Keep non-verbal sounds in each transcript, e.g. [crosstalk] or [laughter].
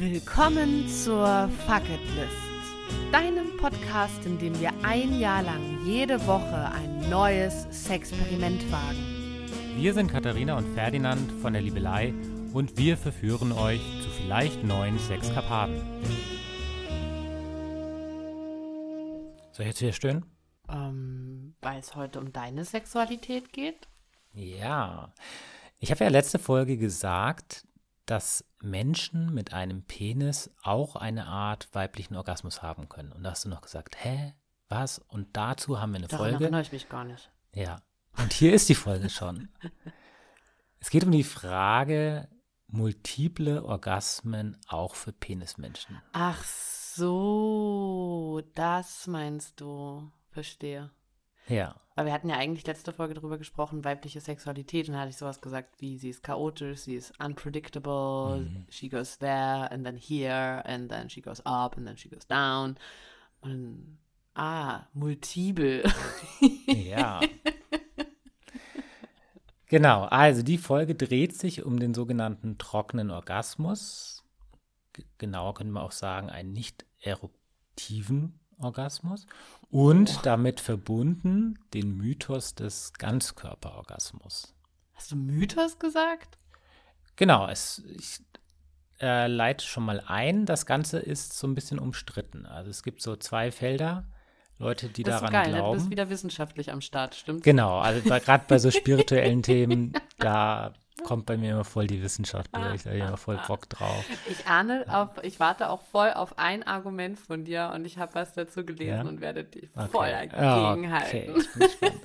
Willkommen zur Fuck It List, deinem Podcast, in dem wir ein Jahr lang jede Woche ein neues Sexperiment wagen. Wir sind Katharina und Ferdinand von der Liebelei und wir verführen euch zu vielleicht neuen Sexkarpaten. Soll ich jetzt hier stören? Ähm, weil es heute um deine Sexualität geht? Ja. Ich habe ja letzte Folge gesagt, dass Menschen mit einem Penis auch eine Art weiblichen Orgasmus haben können. Und da hast du noch gesagt, hä? Was? Und dazu haben wir eine Daran Folge. erinnere ich mich gar nicht. Ja. Und hier ist die Folge schon. [laughs] Es geht um die Frage, multiple Orgasmen auch für Penismenschen. Ach so, das meinst du. Verstehe. Ja. Weil wir hatten ja eigentlich letzte Folge darüber gesprochen, weibliche Sexualität, und da hatte ich sowas gesagt wie, sie ist chaotisch, sie ist unpredictable, she goes there and then here and then she goes up and then she goes down. Und ah, multiple. Ja. Genau, also die Folge dreht sich um den sogenannten trockenen Orgasmus. G genauer können wir auch sagen, einen nicht eruptiven Orgasmus. Und damit verbunden den Mythos des Ganzkörperorgasmus. Hast du Mythos gesagt? Genau, es, ich äh, leite schon mal ein. Das Ganze ist so ein bisschen umstritten. Also es gibt so zwei Felder, Leute, die Das daran geil, ne? du bist glauben. wieder wissenschaftlich am Start, stimmt? Genau, also gerade bei so [laughs] spirituellen Themen, da kommt bei mir immer voll die Wissenschaft durch, da habe ich immer voll Bock drauf. Ich ahne auf, ich warte auch voll auf ein Argument von dir und ich habe was dazu gelesen Ja? und werde dich Okay. voll Ja, dagegenhalten. Okay. [laughs]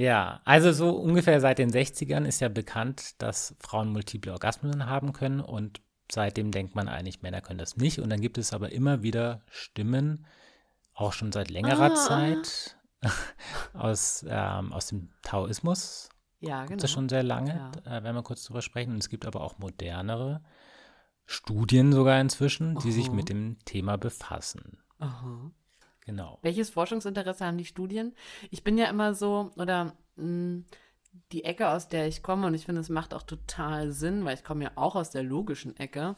Ja, also so ungefähr seit den 60ern ist ja bekannt, dass Frauen multiple Orgasmen haben können und seitdem denkt man eigentlich, Männer können das nicht. Und dann gibt es aber immer wieder Stimmen, auch schon seit längerer Ah. Zeit, [laughs] aus, ähm, aus dem Taoismus, Ja, gibt genau. es das schon sehr lange, Ja. werden wir kurz drüber sprechen. Und es gibt aber auch modernere Studien sogar inzwischen, die sich Aha. mit dem Thema befassen. Aha. Genau. Welches Forschungsinteresse haben die Studien? Ich bin ja immer so, oder mh, die Ecke, aus der ich komme, und ich finde, es macht auch total Sinn, weil ich komme ja auch aus der logischen Ecke,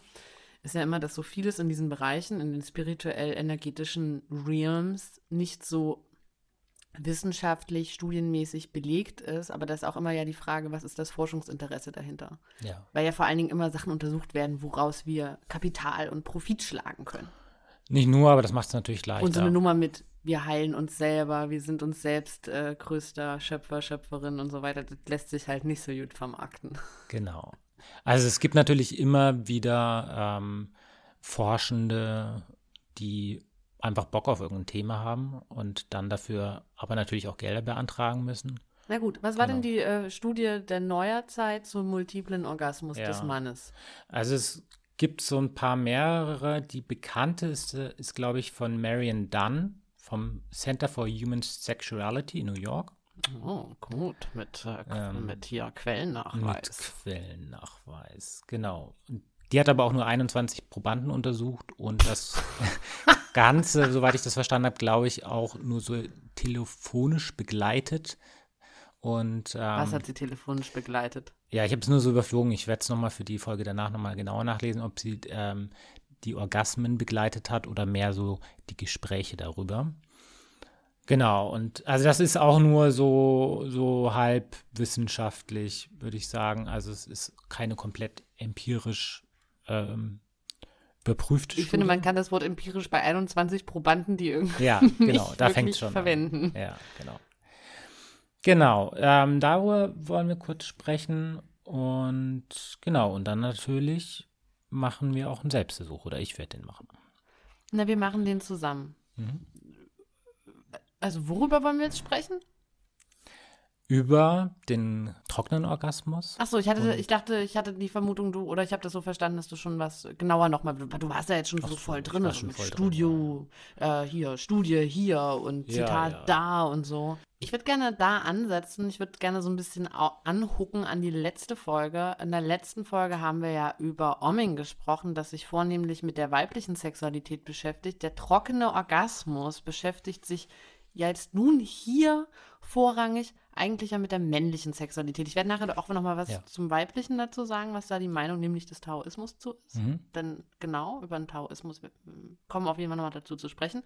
ist ja immer, dass so vieles in diesen Bereichen, in den spirituell-energetischen Realms nicht so wissenschaftlich, studienmäßig belegt ist, aber da ist auch immer ja die Frage, was ist das Forschungsinteresse dahinter? Ja. Weil ja vor allen Dingen immer Sachen untersucht werden, woraus wir Kapital und Profit schlagen können. Nicht nur, aber das macht es natürlich leichter. Und so eine Nummer mit, wir heilen uns selber, wir sind uns selbst äh, größter Schöpfer, Schöpferin und so weiter, das lässt sich halt nicht so gut vermarkten. [laughs] Genau. Also es gibt natürlich immer wieder ähm, Forschende, die einfach Bock auf irgendein Thema haben und dann dafür aber natürlich auch Gelder beantragen müssen. Na gut, was war denn Genau. die äh, Studie der Neuerzeit zum multiplen Orgasmus Ja. des Mannes? Also es gibt so ein paar mehrere. Die bekannteste ist, glaube ich, von Marion Dunn vom Center for Human Sexuality in New York. Oh, gut, mit, äh, Ähm, mit hier Mit Quellennachweis. Quellennachweis, genau. Die hat aber auch nur 21 Probanden untersucht und das [laughs] [laughs] Ganze, soweit ich das verstanden habe, glaube ich, auch nur so telefonisch begleitet. Und Was ähm, hat sie telefonisch begleitet? ja, ich habe es nur so überflogen. Ich werde es nochmal für die Folge danach nochmal genauer nachlesen, ob sie ähm, die Orgasmen begleitet hat oder mehr so die Gespräche darüber. Genau, und also das ist auch nur so, so halb wissenschaftlich, würde ich sagen. Also es ist keine komplett empirisch ähm, überprüfte Ich finde, man kann das Wort empirisch bei 21 Probanden, die irgendwie Ja, [laughs] genau, nicht da fängt es schon verwenden. an. Ja, genau. Genau, ähm, darüber wollen wir kurz sprechen und genau, und dann natürlich machen wir auch einen Selbstversuch oder ich werde den machen. Na, wir machen den zusammen. Mhm. Also worüber wollen wir jetzt sprechen? Über den trockenen Orgasmus. Ach so, ich hatte, ich dachte, ich hatte die Vermutung, du, oder ich habe das so verstanden, dass du schon was genauer nochmal, du warst ja jetzt schon Ach so so, voll drin, also mit voll drin, Studio, äh, hier, Studie hier und Ja, Zitat ja. da und so. Ich würde gerne da ansetzen, ich würde gerne so ein bisschen anhucken an die letzte Folge. In der letzten Folge haben wir ja über Omming gesprochen, das sich vornehmlich mit der weiblichen Sexualität beschäftigt. Der trockene Orgasmus beschäftigt sich ja jetzt nun hier vorrangig eigentlich ja mit der männlichen Sexualität. Ich werde nachher auch noch mal was Ja. zum Weiblichen dazu sagen, was da die Meinung nämlich des Taoismus zu ist. Mhm. Denn genau, über den Taoismus mm, kommen wir auf jeden Fall nochmal dazu zu sprechen.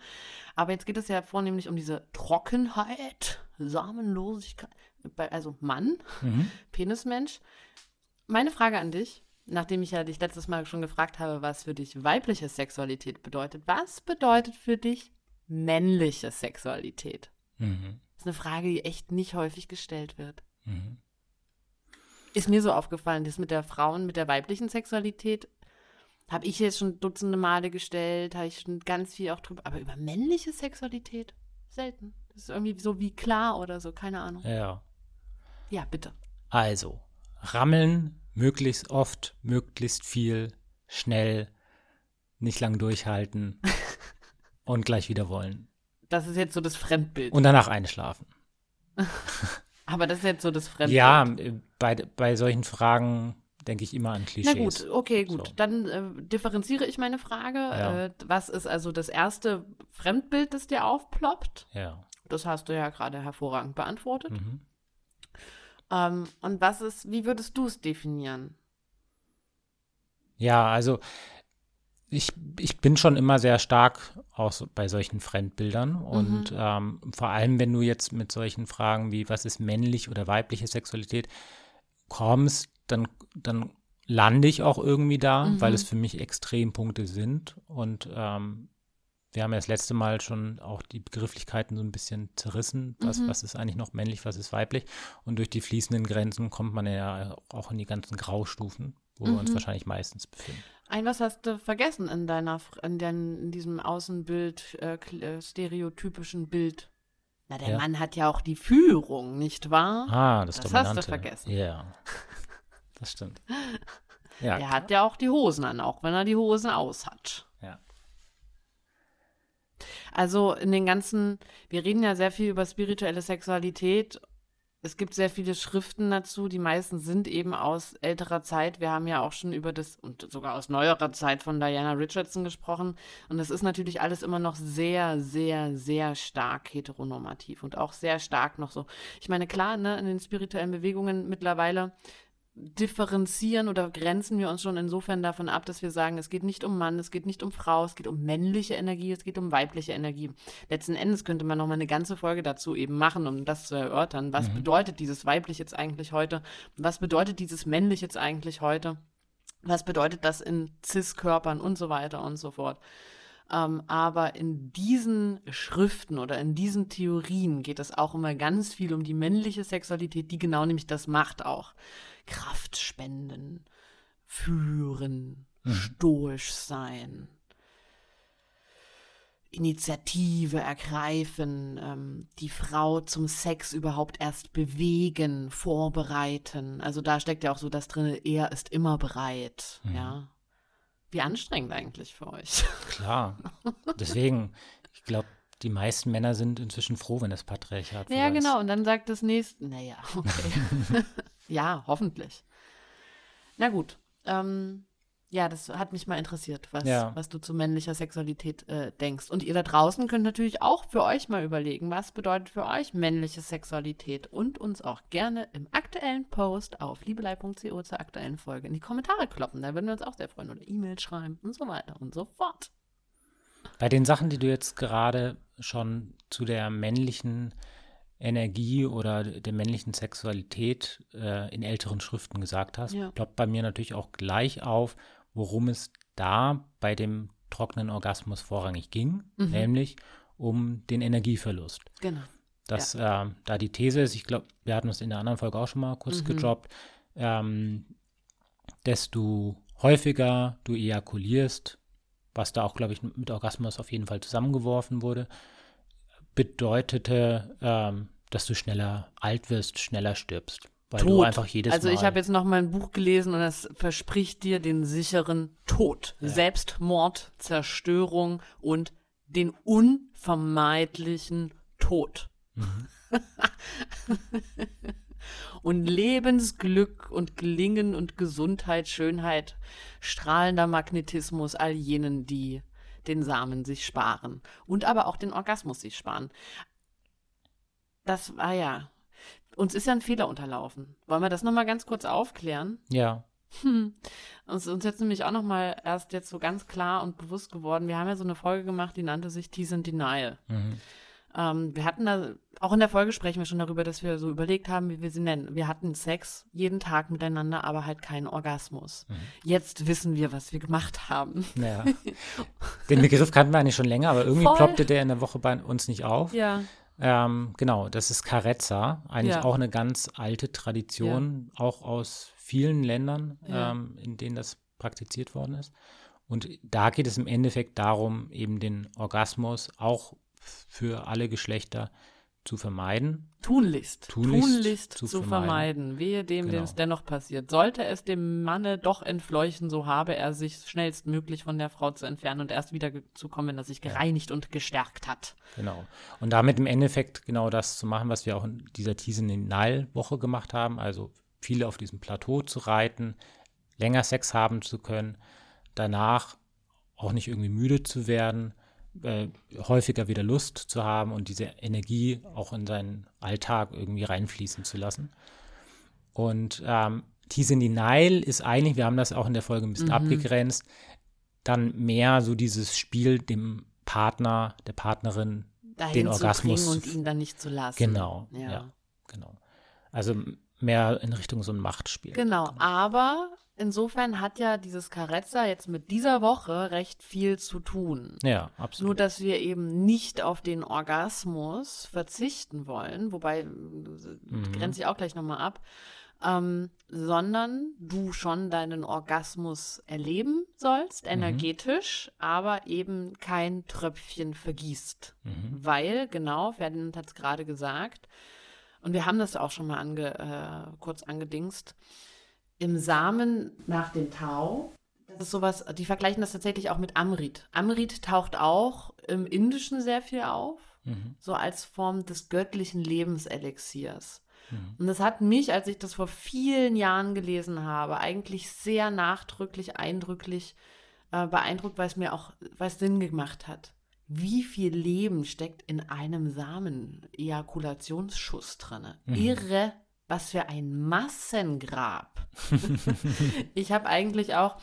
Aber jetzt geht es ja vornehmlich um diese Trockenheit, Samenlosigkeit, bei- also Mann, Mhm. [laughs] Penismensch. Meine Frage an dich, nachdem ich ja dich letztes Mal schon gefragt habe, was für dich weibliche Sexualität bedeutet, was bedeutet für dich männliche Sexualität? Mhm. Ist eine Frage, die echt nicht häufig gestellt wird. Mhm. Ist mir so aufgefallen, das mit der Frauen, mit der weiblichen Sexualität habe ich jetzt schon dutzende Male gestellt, habe ich schon ganz viel auch drüber, aber über männliche Sexualität selten. Das ist irgendwie so wie klar oder so, keine Ahnung. Ja. Ja, bitte. Also, rammeln, möglichst oft, möglichst viel, schnell, nicht lang durchhalten [laughs] und gleich wieder wollen. Das ist jetzt so das Fremdbild. Und danach einschlafen. [laughs] aber das ist jetzt so das Fremdbild. Ja, äh, bei, bei solchen Fragen denke ich immer an Na Klischees. gut, okay, gut. So. Dann äh, differenziere ich meine Frage. Ja. Äh, was ist also das erste Fremdbild, das dir aufploppt? Ja. Das hast du ja gerade hervorragend beantwortet. Mhm. Ähm, und was ist, wie würdest du es definieren? Ja, also ich, ich bin schon immer sehr stark auch bei solchen Fremdbildern und Mhm. ähm, vor allem, wenn du jetzt mit solchen Fragen wie, was ist männlich oder weibliche Sexualität kommst, dann, dann lande ich auch irgendwie da, Mhm. weil es für mich Extrempunkte sind und ähm, wir haben ja das letzte Mal schon auch die Begrifflichkeiten so ein bisschen zerrissen, was, Mhm. was ist eigentlich noch männlich, was ist weiblich und durch die fließenden Grenzen kommt man ja auch in die ganzen Graustufen, wo wir uns Mhm. wahrscheinlich meistens befinden. Ein was hast du vergessen in deiner, in, dein, in diesem Außenbild, äh, äh, stereotypischen Bild? Na, der Ja. Mann hat ja auch die Führung, nicht wahr? Ah, das, Das hast du Dominante. vergessen. Ja, das stimmt. [laughs] Ja, Er hat ja auch die Hosen an, auch wenn er die Hosen aus hat. ja. Also in den ganzen, wir reden ja sehr viel über spirituelle Sexualität. Es gibt sehr viele Schriften dazu. Die meisten sind eben aus älterer Zeit. Wir haben ja auch schon über das und sogar aus neuerer Zeit von Diana Richardson gesprochen. Und das ist natürlich alles immer noch sehr, sehr, sehr stark heteronormativ und auch sehr stark noch so. Ich meine, klar, ne, in den spirituellen Bewegungen mittlerweile differenzieren oder grenzen wir uns schon insofern davon ab, dass wir sagen, es geht nicht um Mann, es geht nicht um Frau, es geht um männliche Energie, es geht um weibliche Energie. Letzten Endes könnte man noch mal eine ganze Folge dazu eben machen, um das zu erörtern. Was bedeutet dieses weiblich jetzt eigentlich heute? Was bedeutet dieses männlich jetzt eigentlich heute? Was bedeutet das in Cis-Körpern und so weiter und so fort? Ähm, aber in diesen Schriften oder in diesen Theorien geht es auch immer ganz viel um die männliche Sexualität, die genau nämlich das macht auch. Kraft spenden, führen, stoisch sein, Initiative ergreifen, ähm, die Frau zum Sex überhaupt erst bewegen, vorbereiten. Also da steckt ja auch so das drin, er ist immer bereit, ja. Wie anstrengend eigentlich für euch. Klar. [laughs] Deswegen, ich glaube, die meisten Männer sind inzwischen froh, wenn das Patriarchat Ja, ist. genau. Und dann sagt das nächste, naja, okay. [laughs] [laughs] ja, hoffentlich. Na gut. Ähm, ja, das hat mich mal interessiert, was, Ja. was du zu männlicher Sexualität äh, denkst. Und ihr da draußen könnt natürlich auch für euch mal überlegen, was bedeutet für euch männliche Sexualität und uns auch gerne im aktuellen Post auf liebelei.co zur aktuellen Folge in die Kommentare kloppen. Da würden wir uns auch sehr freuen. Oder E-Mail schreiben und so weiter und so fort. Bei den Sachen, die du jetzt gerade schon zu der männlichen Energie oder der männlichen Sexualität äh, in älteren Schriften gesagt hast, Ja. ploppt bei mir natürlich auch gleich auf, worum es da bei dem trockenen Orgasmus vorrangig ging, Mhm. nämlich um den Energieverlust. Genau. dass äh, da die These ist, ich glaube, wir hatten es in der anderen Folge auch schon mal kurz Mhm. gedroppt, ähm, desto häufiger du ejakulierst, was da auch, glaube ich, mit Orgasmus auf jeden Fall zusammengeworfen wurde, bedeutete, ähm, dass du schneller alt wirst, schneller stirbst. Weil du Tod. einfach jedes also Mal. ich habe jetzt noch mal ein Buch gelesen und es verspricht dir den sicheren Tod, Selbstmord, Zerstörung und den unvermeidlichen Tod. Mhm. [laughs] und Lebensglück und Gelingen und Gesundheit, Schönheit, strahlender Magnetismus all jenen, die den Samen sich sparen und aber auch den Orgasmus sich sparen. Das war ja uns ist ja ein Fehler unterlaufen. Wollen wir das nochmal ganz kurz aufklären? Ja. Hm. Uns, uns jetzt nämlich auch nochmal erst jetzt so ganz klar und bewusst geworden. Wir haben ja so eine Folge gemacht, die nannte sich Tease and Denial. Mhm. Ähm, wir hatten da, auch in der Folge sprechen wir schon darüber, dass wir so überlegt haben, wie wir sie nennen. Wir hatten Sex jeden Tag miteinander, aber halt keinen Orgasmus. Mhm. Jetzt wissen wir, was wir gemacht haben. Ja. [laughs] Den Begriff kannten wir eigentlich schon länger, aber irgendwie Voll. ploppte der in der Woche bei uns nicht auf. Ja. Ähm, genau, das ist Carezza, eigentlich Ja. auch eine ganz alte Tradition, auch aus vielen Ländern, Ja. ähm, in denen das praktiziert worden ist. Und da geht es im Endeffekt darum, eben den Orgasmus auch für alle Geschlechter zu vermeiden. Tunlichst. Tunlichst Tunlichst, zu zu, vermeiden. vermeiden. Wehe dem, dem Genau. es dennoch passiert. Sollte es dem Manne doch entfleuchen, so habe er sich schnellstmöglich von der Frau zu entfernen und erst wieder zu kommen, wenn er sich gereinigt und gestärkt hat. Genau. Und damit im Endeffekt genau das zu machen, was wir auch in dieser Nile-Woche gemacht haben, also viele auf diesem Plateau zu reiten, länger Sex haben zu können, danach auch nicht irgendwie müde zu werden, äh, häufiger wieder Lust zu haben und diese Energie auch in seinen Alltag irgendwie reinfließen zu lassen. Und ähm, Tease in die Nile ist eigentlich, wir haben das auch in der Folge ein bisschen abgegrenzt, dann mehr so dieses Spiel dem Partner, der Partnerin Dahin den zu Orgasmus bringen und ihn dann nicht zu lassen. Genau, Ja. ja. genau. Also mehr in Richtung so ein Machtspiel. Genau, aber insofern hat ja dieses Carezza jetzt mit dieser Woche recht viel zu tun. Ja, Nur, absolut. dass wir eben nicht auf den Orgasmus verzichten wollen, wobei äh, grenze ich auch gleich nochmal ab, ähm, sondern du schon deinen Orgasmus erleben sollst, energetisch, aber eben kein Tröpfchen vergießt. Weil, genau, Ferdinand hat es gerade gesagt, und wir haben das auch schon mal ange, äh, kurz angedingst, im Samen nach dem Tau, das ist sowas, die vergleichen das tatsächlich auch mit Amrit. Amrit taucht auch im Indischen sehr viel auf, Mhm. so als Form des göttlichen Lebenselixiers. Und das hat mich, als ich das vor vielen Jahren gelesen habe, eigentlich sehr nachdrücklich, eindrücklich äh, beeindruckt, weil es mir auch was Sinn gemacht hat. Wie viel Leben steckt in einem Samen-Ejakulationsschuss drinne? Irre, was für ein Massengrab. [laughs] ich habe eigentlich auch,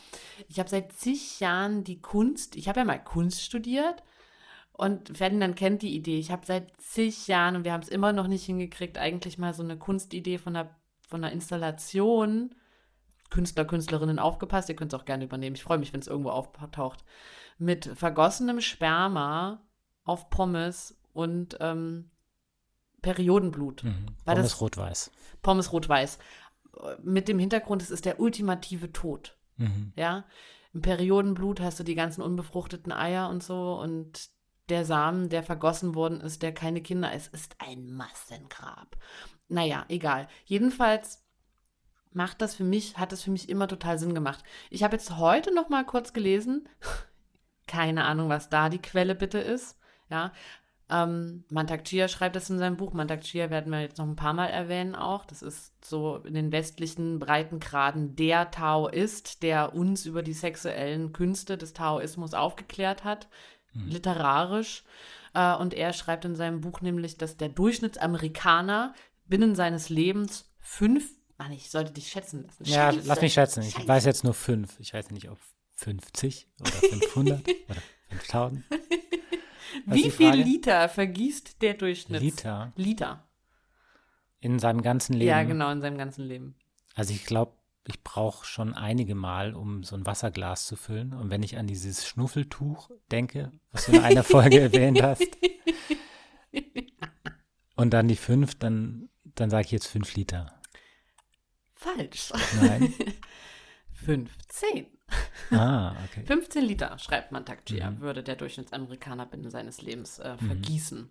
ich habe seit zig Jahren die Kunst, ich habe ja mal Kunst studiert und Ferdinand kennt die Idee. Ich habe seit zig Jahren und wir haben es immer noch nicht hingekriegt, eigentlich mal so eine Kunstidee von einer, von einer Installation. Künstler, Künstlerinnen aufgepasst, ihr könnt es auch gerne übernehmen. Ich freue mich, wenn es irgendwo auftaucht. Mit vergossenem Sperma auf Pommes und ähm, Periodenblut. Mhm. Pommes rot-weiß. Pommes rot-weiß. Mit dem Hintergrund, es ist der ultimative Tod. Mhm. Ja, im Periodenblut hast du die ganzen unbefruchteten Eier und so und der Samen, der vergossen worden ist, der keine Kinder ist, ist ein Massengrab. Naja, egal. Jedenfalls macht das für mich, hat das für mich immer total Sinn gemacht. Ich habe jetzt heute noch mal kurz gelesen, [laughs] keine Ahnung, was da die Quelle bitte ist, ja. Ähm, Mantak Chia schreibt das in seinem Buch. Mantak Chia werden wir jetzt noch ein paar Mal erwähnen auch. Das ist so in den westlichen Breitengraden der Taoist, der uns über die sexuellen Künste des Taoismus aufgeklärt hat, literarisch. Äh, und er schreibt in seinem Buch nämlich, dass der Durchschnittsamerikaner binnen seines Lebens fünf, Mann, ich sollte dich schätzen lassen. Ja, Scheiße. lass mich schätzen. Ich Scheiße. weiß jetzt nur fünf. Ich weiß nicht, ob 50 oder 500 [laughs] oder 5000. Ist Wie viel Frage? Liter vergießt der Durchschnitt? Liter Liter. in seinem ganzen Leben. Ja, genau, in seinem ganzen Leben. Also ich glaube, ich brauche schon einige Mal, um so ein Wasserglas zu füllen. Und wenn ich an dieses Schnuffeltuch denke, was du in einer Folge [laughs] erwähnt hast, und dann die fünf, dann, dann sage ich jetzt fünf Liter. Falsch. Nein. [laughs] 15. Ah, [laughs] okay. 15 Liter, schreibt Mantakjia, Mhm. würde der Durchschnittsamerikaner binnen seines Lebens äh, vergießen.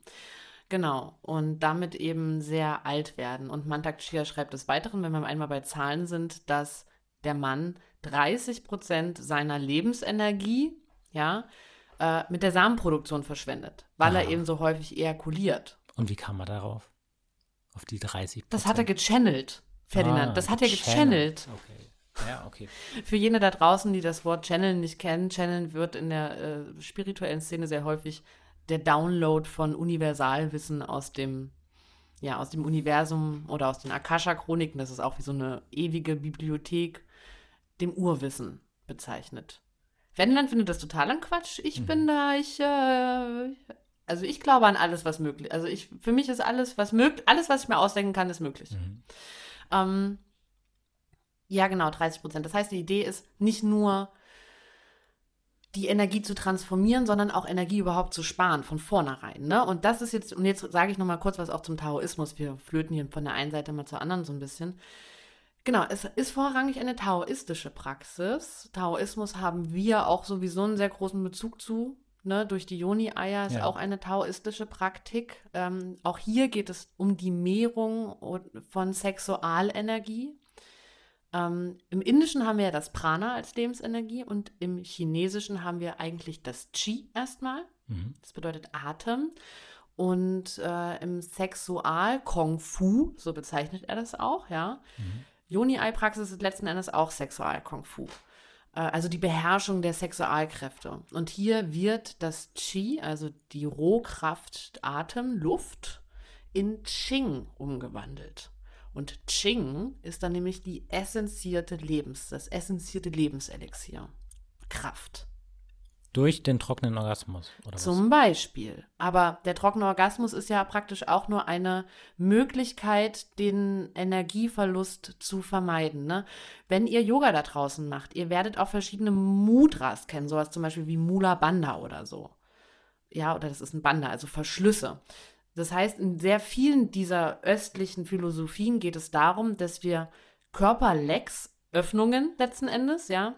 Genau. Und damit eben sehr alt werden. Und Mantakjia schreibt des Weiteren, wenn wir einmal bei Zahlen sind, dass der Mann 30 Prozent seiner Lebensenergie, ja, äh, mit der Samenproduktion verschwendet, weil er Ah. eben so häufig ejakuliert. Und wie kam er darauf? Auf die 30% Das hat er gechannelt, Ferdinand. Ah, das hat er gechannelt. Okay. Ja, okay. [laughs] Für jene da draußen, die das Wort Channeln nicht kennen, Channeln wird in der äh, spirituellen Szene sehr häufig der Download von Universalwissen aus dem ja, aus dem Universum oder aus den Akasha-Chroniken, das ist auch wie so eine ewige Bibliothek, dem Urwissen bezeichnet. Wendland findet das total an Quatsch. Ich mhm. bin da, ich, äh, also ich glaube an alles, was möglich. Also ich, für mich ist alles, was möglich, alles, was ich mir ausdenken kann, ist möglich. Mhm. Ähm, ja, genau, 30 Prozent. Das heißt, die Idee ist nicht nur die Energie zu transformieren, sondern auch Energie überhaupt zu sparen von vornherein. Ne? Und das ist jetzt, und jetzt sage ich nochmal kurz was auch zum Taoismus. Wir flöten hier von der einen Seite mal zur anderen so ein bisschen. Genau, es ist vorrangig eine taoistische Praxis. Taoismus haben wir auch sowieso einen sehr großen Bezug zu. Ne, durch die Yoni-Eier ist ja. auch eine taoistische Praktik. Ähm, auch hier geht es um die Mehrung von Sexualenergie. Ähm, Im Indischen haben wir ja das Prana als Lebensenergie und im Chinesischen haben wir eigentlich das Qi erstmal. Mhm. Das bedeutet Atem. Und äh, im Sexual Kung Fu, so bezeichnet er das auch, ja. Mhm. Yoni-Ei-Praxis ist letzten Endes auch Sexual Kung Fu. Äh, also die Beherrschung der Sexualkräfte. Und hier wird das Qi, also die Rohkraft Atem, Luft, in Qing umgewandelt. Und Qing ist dann nämlich die essenzierte Lebens, das essenzierte Lebenselixier. Kraft. Durch den trockenen Orgasmus, oder Zum was? Beispiel. Aber der trockene Orgasmus ist ja praktisch auch nur eine Möglichkeit, den Energieverlust zu vermeiden. Ne? Wenn ihr Yoga da draußen macht, ihr werdet auch verschiedene Mudras kennen, sowas zum Beispiel wie Mula Bandha oder so. Ja, oder das ist ein Banda, also Verschlüsse. Das heißt, in sehr vielen dieser östlichen Philosophien geht es darum, dass wir Körperlecks, Öffnungen letzten Endes, ja,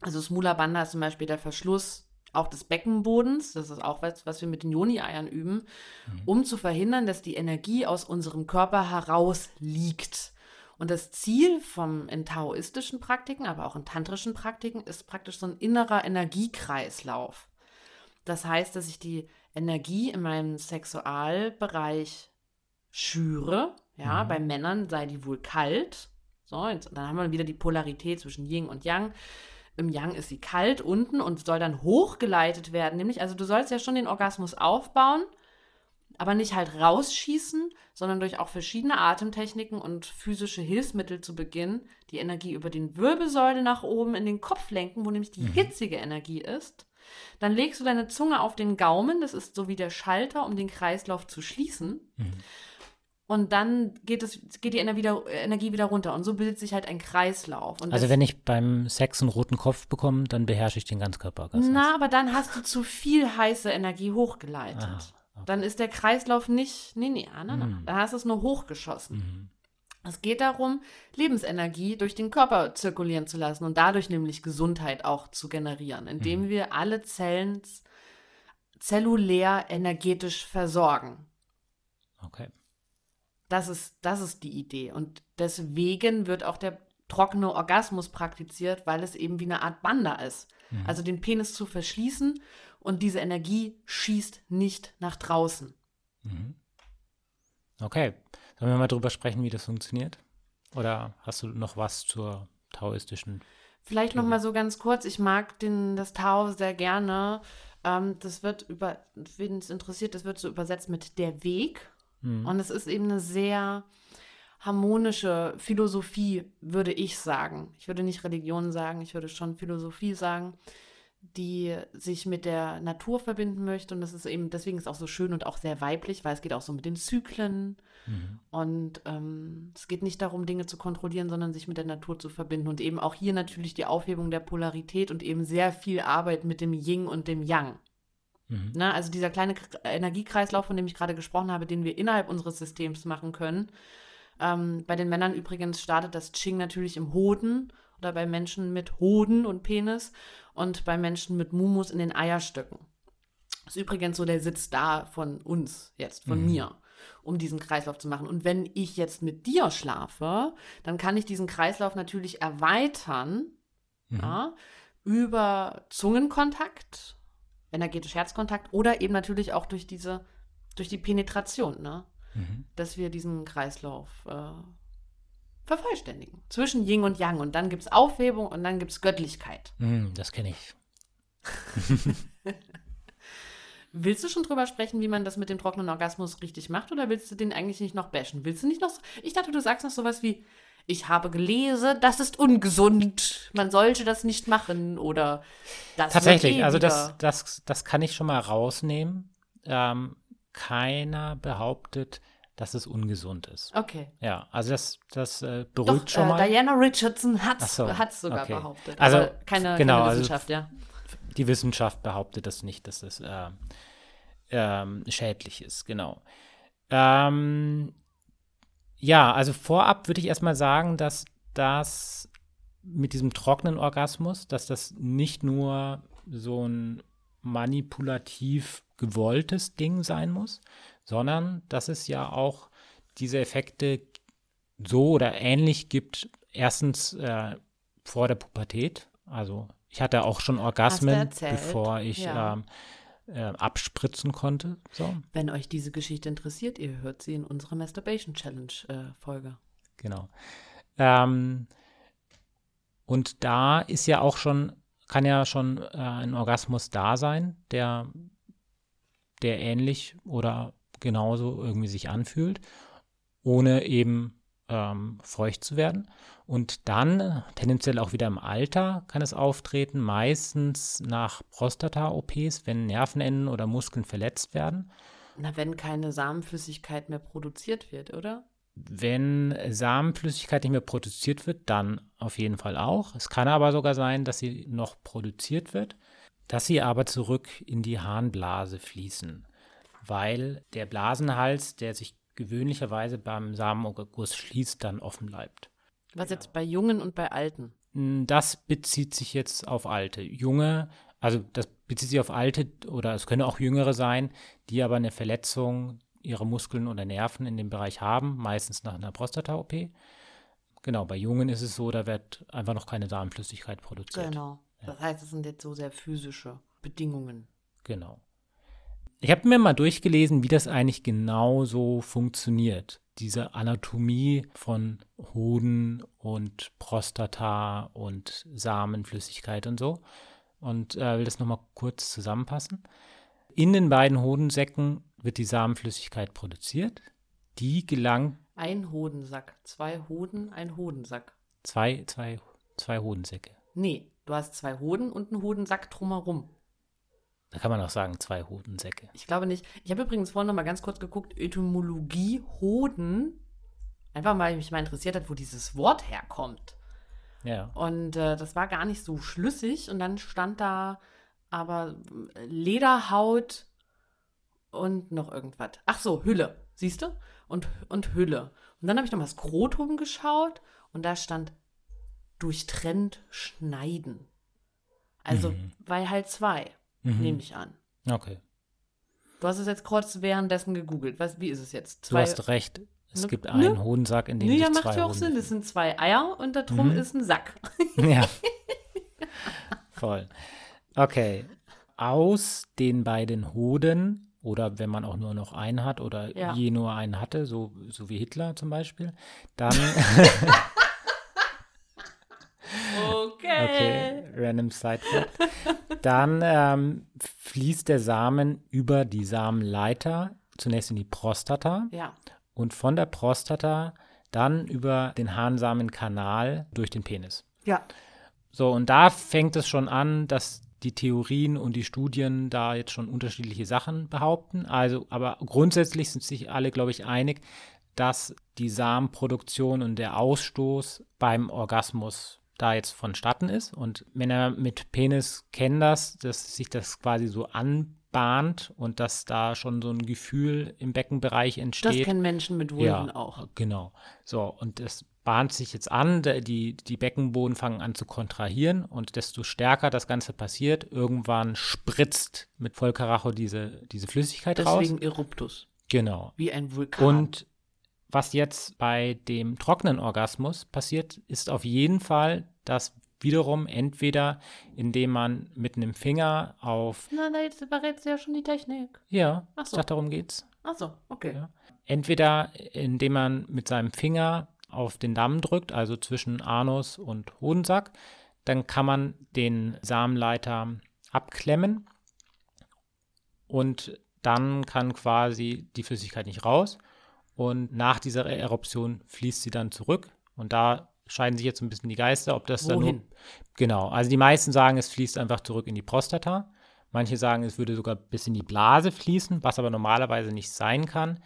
also Smula Bandha ist zum Beispiel der Verschluss auch des Beckenbodens, das ist auch was, was wir mit den Joni-Eiern üben, mhm. um zu verhindern, dass die Energie aus unserem Körper herausliegt. Und das Ziel vom in taoistischen Praktiken, aber auch in tantrischen Praktiken, ist praktisch so ein innerer Energiekreislauf. Das heißt, dass ich die Energie in meinem Sexualbereich schüre. Ja, mhm. bei Männern sei die wohl kalt. So, dann haben wir wieder die Polarität zwischen Yin und Yang. Im Yang ist sie kalt unten und soll dann hochgeleitet werden. Nämlich, also du sollst ja schon den Orgasmus aufbauen, aber nicht halt rausschießen, sondern durch auch verschiedene Atemtechniken und physische Hilfsmittel zu Beginn die Energie über den Wirbelsäule nach oben in den Kopf lenken, wo nämlich die mhm. hitzige Energie ist. Dann legst du deine Zunge auf den Gaumen, das ist so wie der Schalter, um den Kreislauf zu schließen. Mhm. Und dann geht, es, geht die Energie wieder runter. Und so bildet sich halt ein Kreislauf. Und also wenn ich beim Sex einen roten Kopf bekomme, dann beherrsche ich den Ganzkörperorgasmus. Na, aber dann hast du zu viel heiße Energie hochgeleitet. Ah, okay. Dann ist der Kreislauf nicht, nee, nee, ah, na, na, mhm. dann hast du es nur hochgeschossen. Mhm. Es geht darum, Lebensenergie durch den Körper zirkulieren zu lassen und dadurch nämlich Gesundheit auch zu generieren, indem mhm. wir alle Zellen zellulär energetisch versorgen. Okay. Das ist, das ist die Idee. Und deswegen wird auch der trockene Orgasmus praktiziert, weil es eben wie eine Art Banda ist. Mhm. Also den Penis zu verschließen und diese Energie schießt nicht nach draußen. Mhm. Okay. Sollen wir mal drüber sprechen, wie das funktioniert? Oder hast du noch was zur taoistischen? Vielleicht noch mal so ganz kurz. Ich mag den, das Tao sehr gerne. Ähm, das wird über, wen es interessiert, das wird so übersetzt mit der Weg. Mhm. Und es ist eben eine sehr harmonische Philosophie, würde ich sagen. Ich würde nicht Religion sagen, ich würde schon Philosophie sagen die sich mit der Natur verbinden möchte. Und das ist eben, deswegen ist es auch so schön und auch sehr weiblich, weil es geht auch so mit den Zyklen. Mhm. Und ähm, es geht nicht darum, Dinge zu kontrollieren, sondern sich mit der Natur zu verbinden. Und eben auch hier natürlich die Aufhebung der Polarität und eben sehr viel Arbeit mit dem Yin und dem Yang. Mhm. Na, also dieser kleine Energiekreislauf, von dem ich gerade gesprochen habe, den wir innerhalb unseres Systems machen können. Ähm, bei den Männern übrigens startet das Qing natürlich im Hoden oder bei Menschen mit Hoden und Penis und bei Menschen mit Mumus in den Eierstöcken. Das ist übrigens so der Sitz da von uns jetzt, von mhm. mir, um diesen Kreislauf zu machen. Und wenn ich jetzt mit dir schlafe, dann kann ich diesen Kreislauf natürlich erweitern mhm. ja, über Zungenkontakt, energetisch Herzkontakt oder eben natürlich auch durch diese, durch die Penetration, ne? Mhm. dass wir diesen Kreislauf äh, vervollständigen. Zwischen Yin und Yang. Und dann gibt es Aufhebung und dann gibt es Göttlichkeit. Mm, das kenne ich. [laughs] Willst du schon drüber sprechen, wie man das mit dem trockenen Orgasmus richtig macht oder willst du den eigentlich nicht noch bashen? Willst du nicht noch so, ich dachte, du sagst noch sowas wie, ich habe gelesen, das ist ungesund, man sollte das nicht machen oder das Tatsächlich, eh also das, das, das kann ich schon mal rausnehmen. Ähm, keiner behauptet, dass es ungesund ist. Okay. Ja, also das, das äh, Doch, beruhigt schon äh, mal. Diana Richardson hat es so, sogar okay. behauptet. Also, aber keine, genau, keine also- Wissenschaft, ja. Die Wissenschaft behauptet das nicht, dass es äh, ähm, schädlich ist, genau. Ähm, ja, also vorab würde ich erstmal sagen, dass das mit diesem trockenen Orgasmus, dass das nicht nur so ein manipulativ gewolltes Ding sein muss, sondern dass es ja auch diese Effekte so oder ähnlich gibt. Erstens äh, vor der Pubertät, also ich hatte auch schon Orgasmen, bevor ich ja. ähm, äh, abspritzen konnte. So, Wenn euch diese Geschichte interessiert, ihr hört sie in unserer Masturbation Challenge äh, Folge. genau. Ähm, und da ist ja auch schon, kann ja schon äh, ein Orgasmus da sein, der, der ähnlich oder genauso irgendwie sich anfühlt, ohne eben ähm, feucht zu werden. Und dann, tendenziell auch wieder im Alter, kann es auftreten, meistens nach Prostata-OPs, wenn Nervenenden oder Muskeln verletzt werden. Na, wenn keine Samenflüssigkeit mehr produziert wird, oder? Wenn Samenflüssigkeit nicht mehr produziert wird, dann auf jeden Fall auch. Es kann aber sogar sein, dass sie noch produziert wird, dass sie aber zurück in die Harnblase fließen, weil der Blasenhals, der sich gewöhnlicherweise beim Samenerguss schließt, dann offen bleibt. Was jetzt bei Jungen und bei Alten? Mm, Das bezieht sich jetzt auf Alte. Junge, also das bezieht sich auf Alte oder es können auch Jüngere sein, die aber eine Verletzung ihrer Muskeln oder Nerven in dem Bereich haben, meistens nach einer Prostata-OP. Genau, bei Jungen ist es so, da wird einfach noch keine Samenflüssigkeit produziert. Genau. Das heißt, es sind jetzt so sehr physische Bedingungen. Genau. Ich habe mir mal durchgelesen, wie das eigentlich genau so funktioniert. Diese Anatomie von Hoden und Prostata und Samenflüssigkeit und so. Und äh, will das nochmal kurz zusammenfassen. In den beiden Hodensäcken wird die Samenflüssigkeit produziert. Die gelangt Ein Hodensack. Zwei Hoden, ein Hodensack. zwei, zwei, zwei Hodensäcke. Nee, du hast zwei Hoden und einen Hodensack drumherum. Da kann man auch sagen, zwei Hodensäcke. Ich glaube nicht. Ich habe übrigens vorhin noch mal ganz kurz geguckt, Etymologie Hoden. Einfach weil mich mal interessiert hat, wo dieses Wort herkommt. Ja. Und äh, das war gar nicht so schlüssig. Und dann stand da aber Lederhaut und noch irgendwas. Ach so, Hülle, siehst du? Und, und Hülle. Und dann habe ich noch mal das Skrotum geschaut und da stand durchtrennt schneiden. Also Mhm. bei halt zwei, Mhm. nehme ich an. Okay. Du hast es jetzt kurz währenddessen gegoogelt. Was, wie ist es jetzt? Du hast recht. Es Ne- gibt ne? einen Hodensack, in dem Nee, sich ja, zwei macht ja auch Hoden Sinn. Es sind zwei Eier und da drum Mhm. ist ein Sack. [laughs] Ja. Voll. Okay. Aus den beiden Hoden oder wenn man auch nur noch einen hat oder Ja. je nur einen hatte, so, so wie Hitler zum Beispiel, dann, [laughs] [laughs] Okay. okay, random side fact, dann ähm, fließt der Samen über die Samenleiter zunächst in die Prostata Ja. und von der Prostata dann über den Harnsamenkanal durch den Penis. Ja. So, und da fängt es schon an, dass die Theorien und die Studien da jetzt schon unterschiedliche Sachen behaupten. Also, aber grundsätzlich sind sich alle, glaube ich, einig, dass die Samenproduktion und der Ausstoß beim Orgasmus da jetzt vonstatten ist. Und Männer mit Penis kennen das, dass sich das quasi so anbahnt und dass da schon so ein Gefühl im Beckenbereich Das entsteht. kennen Menschen mit Vulven auch. Genau. So, und es bahnt sich jetzt an, die, die Beckenboden fangen an zu kontrahieren und desto stärker das Ganze passiert, irgendwann spritzt mit Vollkaracho diese, diese Flüssigkeit raus. Deswegen Eruptus. Genau. Wie ein Vulkan. Und was jetzt bei dem trockenen Orgasmus passiert, ist auf jeden Fall, dass wiederum entweder, indem man mit einem Finger auf, Na, na, jetzt verrätst du ja schon die Technik. ja, Ach ich so. dachte, darum geht's. Ach so, okay. Ja. Entweder indem man mit seinem Finger auf den Damm drückt, also zwischen Anus und Hodensack, dann kann man den Samenleiter abklemmen und dann kann quasi die Flüssigkeit nicht raus. Und nach dieser Eruption fließt sie dann zurück. Und da scheiden sich jetzt ein bisschen die Geister, ob das Wohin? dann nur. Genau. Also die meisten sagen, es fließt einfach zurück in die Prostata. Manche sagen, es würde sogar bis in die Blase fließen, was aber normalerweise nicht sein kann,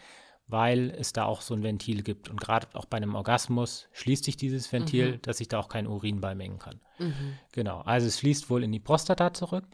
weil es da auch so ein Ventil gibt. Und gerade auch bei einem Orgasmus schließt sich dieses Ventil, Mhm. dass sich da auch kein Urin beimengen kann. Mhm. Genau. Also es fließt wohl in die Prostata zurück.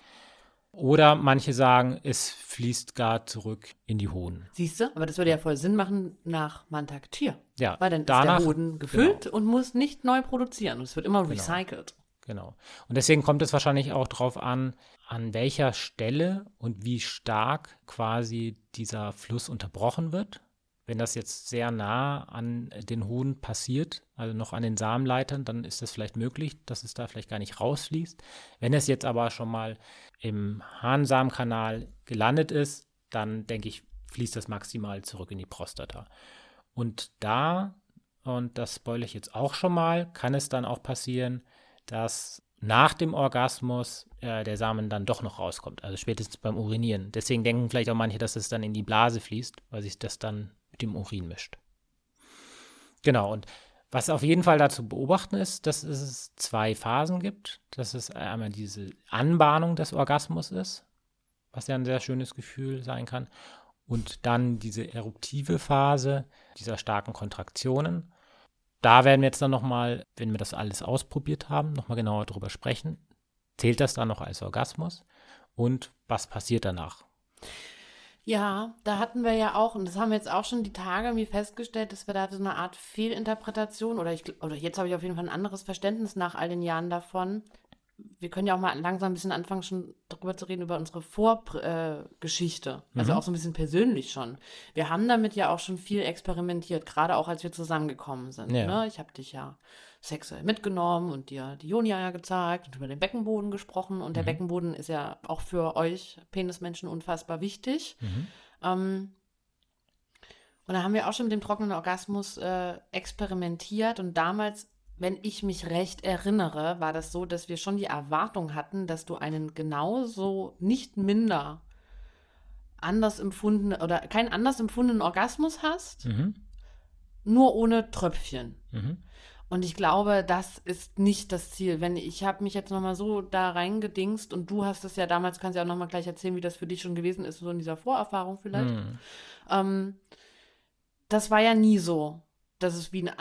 Oder manche sagen, es fließt gar zurück in die Hoden. Siehst du? Aber das würde ja voll Sinn machen nach Mantaktier. Ja, Weil dann danach, ist der Hoden gefüllt und muss nicht neu produzieren. Und es wird immer Genau. recycelt. Genau. Und deswegen kommt es wahrscheinlich auch darauf an, an welcher Stelle und wie stark quasi dieser Fluss unterbrochen wird. Wenn das jetzt sehr nah an den Hoden passiert, also noch an den Samenleitern, dann ist das vielleicht möglich, dass es da vielleicht gar nicht rausfließt. Wenn es jetzt aber schon mal im Harnsamenkanal gelandet ist, dann denke ich, fließt das maximal zurück in die Prostata. Und da, und das spoilere ich jetzt auch schon mal, kann es dann auch passieren, dass nach dem Orgasmus äh, der Samen dann doch noch rauskommt, also spätestens beim Urinieren. Deswegen denken vielleicht auch manche, dass es dann in die Blase fließt, weil sich das dann dem Urin mischt. Genau, und was auf jeden Fall dazu beobachten ist, dass es zwei Phasen gibt. Dass es einmal diese Anbahnung des Orgasmus ist, was ja ein sehr schönes Gefühl sein kann. Und dann diese eruptive Phase dieser starken Kontraktionen. Da werden wir jetzt dann nochmal, wenn wir das alles ausprobiert haben, nochmal genauer drüber sprechen. Zählt das dann noch als Orgasmus? Und was passiert danach? Ja, da hatten wir ja auch, und das haben wir jetzt auch schon die Tage irgendwie festgestellt, dass wir da so eine Art Fehlinterpretation oder ich, oder jetzt habe ich auf jeden Fall ein anderes Verständnis nach all den Jahren davon. Wir können ja auch mal langsam ein bisschen anfangen, schon darüber zu reden, über unsere Vorgeschichte. Äh, also Mhm. auch so ein bisschen persönlich schon. Wir haben damit ja auch schon viel experimentiert, gerade auch als wir zusammengekommen sind. Ja. Ne? Ich habe dich ja sexuell mitgenommen und dir die Joni-Eier gezeigt und über den Beckenboden gesprochen. Und der Mhm. Beckenboden ist ja auch für euch Penismenschen unfassbar wichtig. Ähm, und da haben wir auch schon mit dem trockenen Orgasmus äh, experimentiert. Und damals, wenn ich mich recht erinnere, war das so, dass wir schon die Erwartung hatten, dass du einen genauso nicht minder anders empfundenen oder keinen anders empfundenen Orgasmus hast, Mhm. nur ohne Tröpfchen. Mhm. Und ich glaube, das ist nicht das Ziel. Wenn ich habe mich jetzt noch mal so da reingedingst und du hast es ja damals, kannst ja auch noch mal gleich erzählen, wie das für dich schon gewesen ist, so in dieser Vorerfahrung vielleicht. Mhm. Ähm, das war ja nie so, dass es wie ein,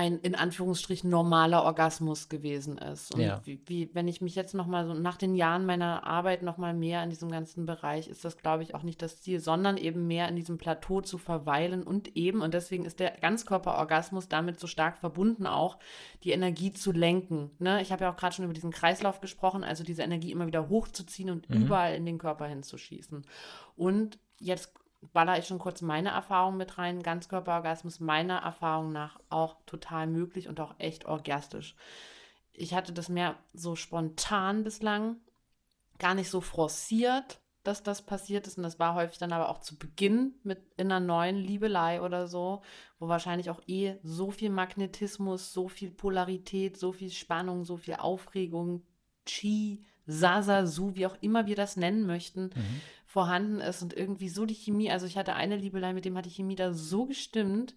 ein in Anführungsstrichen normaler Orgasmus gewesen ist. Und Ja. wie, wie, wenn ich mich jetzt noch mal so nach den Jahren meiner Arbeit noch mal mehr in diesem ganzen Bereich, ist das, glaube ich, auch nicht das Ziel, sondern eben mehr in diesem Plateau zu verweilen und eben, und deswegen ist der Ganzkörperorgasmus damit so stark verbunden auch, die Energie zu lenken. Ne? Ich habe ja auch gerade schon über diesen Kreislauf gesprochen, also diese Energie immer wieder hochzuziehen und Mhm. überall in den Körper hinzuschießen. Und jetzt baller ich schon kurz meine Erfahrung mit rein. Ganzkörperorgasmus meiner Erfahrung nach auch total möglich und auch echt orgastisch. Ich hatte das mehr so spontan bislang, gar nicht so forciert, dass das passiert ist. Und das war häufig dann aber auch zu Beginn mit in einer neuen Liebelei oder so, wo wahrscheinlich auch eh so viel Magnetismus, so viel Polarität, so viel Spannung, so viel Aufregung, Chi, Sasa, Su, wie auch immer wir das nennen möchten, Mhm. Vorhanden ist und irgendwie so die Chemie, also ich hatte eine Liebelei, mit dem hat die Chemie da so gestimmt,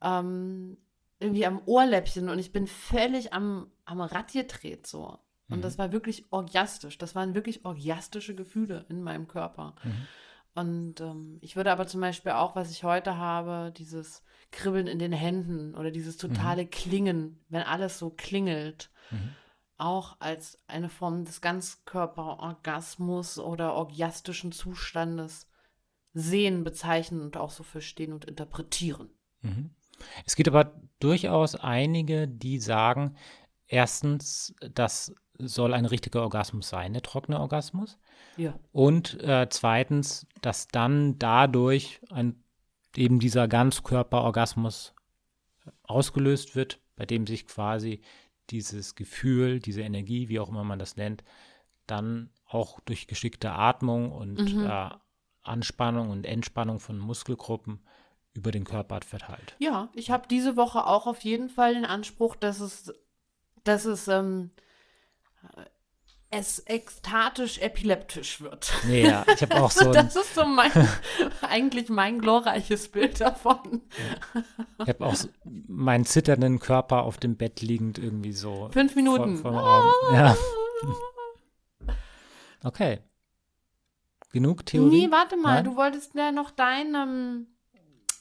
ähm, irgendwie am Ohrläppchen und ich bin völlig am, am Rad gedreht so. Und Mhm. das war wirklich orgiastisch. Das waren wirklich orgiastische Gefühle in meinem Körper. Mhm. Und ähm, ich würde aber zum Beispiel auch, was ich heute habe, dieses Kribbeln in den Händen oder dieses totale Klingen, wenn alles so klingelt, Mhm. Auch als eine Form des Ganzkörperorgasmus oder orgiastischen Zustandes sehen, bezeichnen und auch so verstehen und interpretieren. Mhm. Es gibt aber durchaus einige, die sagen, erstens, das soll ein richtiger Orgasmus sein, der trockene Orgasmus. Ja. Und äh, zweitens, dass dann dadurch ein, eben dieser Ganzkörperorgasmus ausgelöst wird, bei dem sich quasi dieses Gefühl, diese Energie, wie auch immer man das nennt, dann auch durch geschickte Atmung und Mhm. äh, Anspannung und Entspannung von Muskelgruppen über den Körper verteilt. Ja, ich habe diese Woche auch auf jeden Fall den Anspruch, dass es, dass es ähm, es ekstatisch epileptisch wird. Ja, ich habe auch [laughs] so. das ist so mein, [laughs] eigentlich mein glorreiches Bild davon. Ich habe auch so meinen zitternden Körper auf dem Bett liegend irgendwie so. Fünf Minuten. Vor, vor Augen. Ja, [laughs] okay. Genug Theorie? Nee, warte mal, Nein? du wolltest ja noch deine,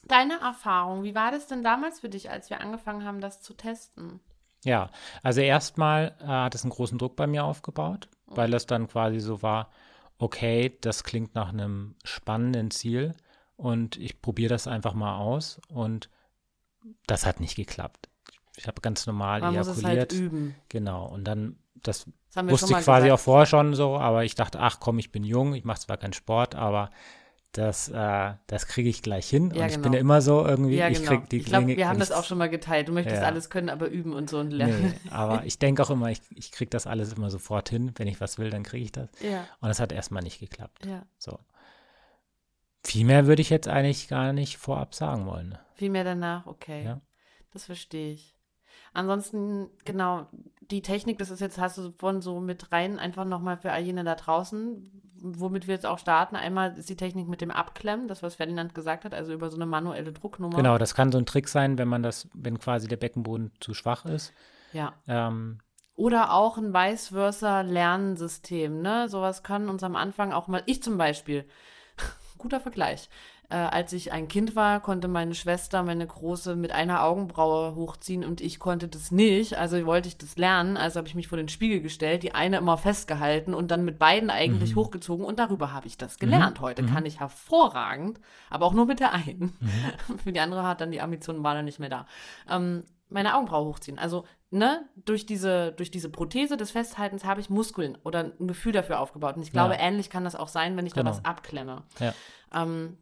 deine Erfahrung. Wie war das denn damals für dich, als wir angefangen haben, das zu testen? Ja, also erstmal äh, hat es einen großen Druck bei mir aufgebaut, Mhm. weil es dann quasi so war, okay, das klingt nach einem spannenden Ziel und ich probiere das einfach mal aus und das hat nicht geklappt. Ich habe ganz normal Man muss es halt ejakuliert. üben. Genau, und dann, das Das wusste ich quasi gesagt. auch vorher schon so, aber ich dachte, ach komm, ich bin jung, ich mache zwar keinen Sport, aber das, äh, das kriege ich gleich hin. Ja, und ich genau. bin ja immer so irgendwie, Ja, ich genau. krieg die ich glaube, Klinge- wir haben das ich- auch schon mal geteilt. Du möchtest Ja. alles können, aber üben und so und lernen. Nee, [laughs] aber ich denke auch immer, ich, ich kriege das alles immer sofort hin. Wenn ich was will, dann kriege ich das. Ja, Und das hat erstmal nicht geklappt. ja. So. Viel mehr würde ich jetzt eigentlich gar nicht vorab sagen wollen. Viel mehr danach, okay. Ja. Das verstehe ich. Ansonsten, genau, die Technik, das ist jetzt, hast du von so mit rein, einfach nochmal für all jene da draußen, womit wir jetzt auch starten. Einmal ist die Technik mit dem Abklemmen, das, was Ferdinand gesagt hat, also über so eine manuelle Drucknummer. Genau, das kann so ein Trick sein, wenn man das, wenn quasi der Beckenboden zu schwach ist. Ja. Ähm, Oder auch ein vice versa Lernsystem, ne? Sowas kann uns am Anfang auch mal, ich zum Beispiel, [laughs] guter Vergleich. Äh, als ich ein Kind war, konnte meine Schwester, meine Große, mit einer Augenbraue hochziehen und ich konnte das nicht. Also wollte ich das lernen. Also habe ich mich vor den Spiegel gestellt, die eine immer festgehalten und dann mit beiden eigentlich hochgezogen und darüber habe ich das gelernt. Heute kann ich hervorragend, aber auch nur mit der einen. [laughs] Für die andere hat dann die Ambition, war dann nicht mehr da. Ähm, meine Augenbraue hochziehen. Also, ne, durch diese, durch diese Prothese des Festhaltens habe ich Muskeln oder ein Gefühl dafür aufgebaut. Und ich glaube, Ja. ähnlich kann das auch sein, wenn ich Genau. da was abklemme. ja. Ähm,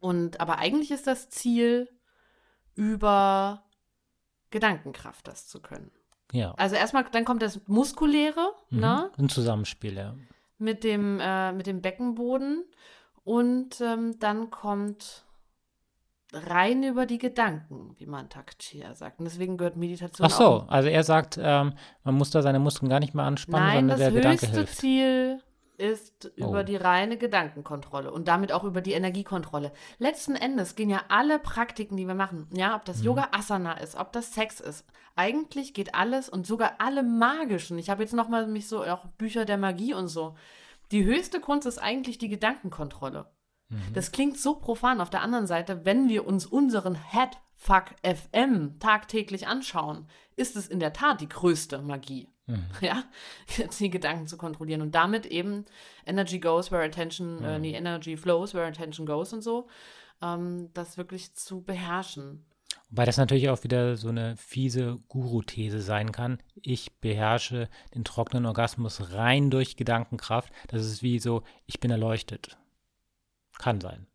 und aber eigentlich ist das Ziel, über Gedankenkraft das zu können. Ja. Also erstmal, dann kommt das Muskuläre, Mhm. ne? Ein Zusammenspiel, ja. Mit dem, äh, mit dem Beckenboden. Und ähm, dann kommt rein über die Gedanken, wie man Takchia sagt. Und deswegen gehört Meditation Ach so, auch. also er sagt, ähm, man muss da seine Muskeln gar nicht mehr anspannen, Nein, sondern das der Gedanke höchste hilft. Ziel ist über Oh. die reine Gedankenkontrolle und damit auch über die Energiekontrolle. Letzten Endes gehen ja alle Praktiken, die wir machen, ja, ob Mhm. das Yoga Asana ist, ob das Sex ist, eigentlich geht alles und sogar alle magischen. Ich habe jetzt noch mal mich so auch Bücher der Magie und so. Die höchste Kunst ist eigentlich die Gedankenkontrolle. Mhm. Das klingt so profan. Auf der anderen Seite, wenn wir uns unseren Headfuck FM tagtäglich anschauen, ist es in der Tat die größte Magie. Mhm. [laughs] Ja, die Gedanken zu kontrollieren und damit eben Energy goes where attention, äh, Mhm. nee, Energy flows where attention goes und so, ähm, das wirklich zu beherrschen. Wobei das natürlich auch wieder so eine fiese Guru-These sein kann. Ich beherrsche den trockenen Orgasmus rein durch Gedankenkraft. Das ist wie so, ich bin erleuchtet. Kann sein.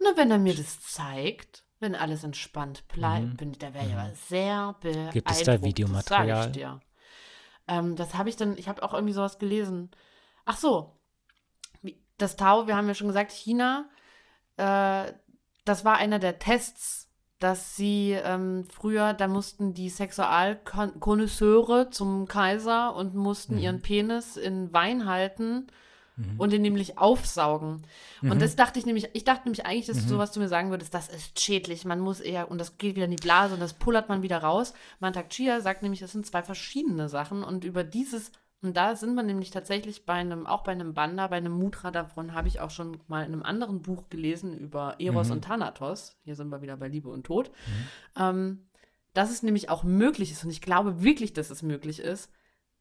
Na, wenn er mir das zeigt, wenn alles entspannt bleibt, Mhm. bin, da wäre ich aber sehr beeindruckt. Gibt es da Das Videomaterial? dir. Ähm, das habe ich dann, ich habe auch irgendwie sowas gelesen. Ach so, das Tau, wir haben ja schon gesagt, China, äh, das war einer der Tests, dass sie ähm, früher, da mussten die Sexualkonnoisseure zum Kaiser und mussten Mhm. ihren Penis in Wein halten Mhm. und ihn nämlich aufsaugen. Und Mhm. das dachte ich nämlich, ich dachte nämlich eigentlich, dass Mhm. du sowas zu mir sagen würdest, das ist schädlich, man muss eher, und das geht wieder in die Blase und das pullert man wieder raus. Mantak Chia sagt nämlich, das sind zwei verschiedene Sachen und über dieses, und da sind wir nämlich tatsächlich bei einem, auch bei einem Banda, bei einem Mudra, davon habe ich auch schon mal in einem anderen Buch gelesen über Eros Mhm. und Thanatos. Hier sind wir wieder bei Liebe und Tod. Ähm, dass es nämlich auch möglich ist, und ich glaube wirklich, dass es möglich ist,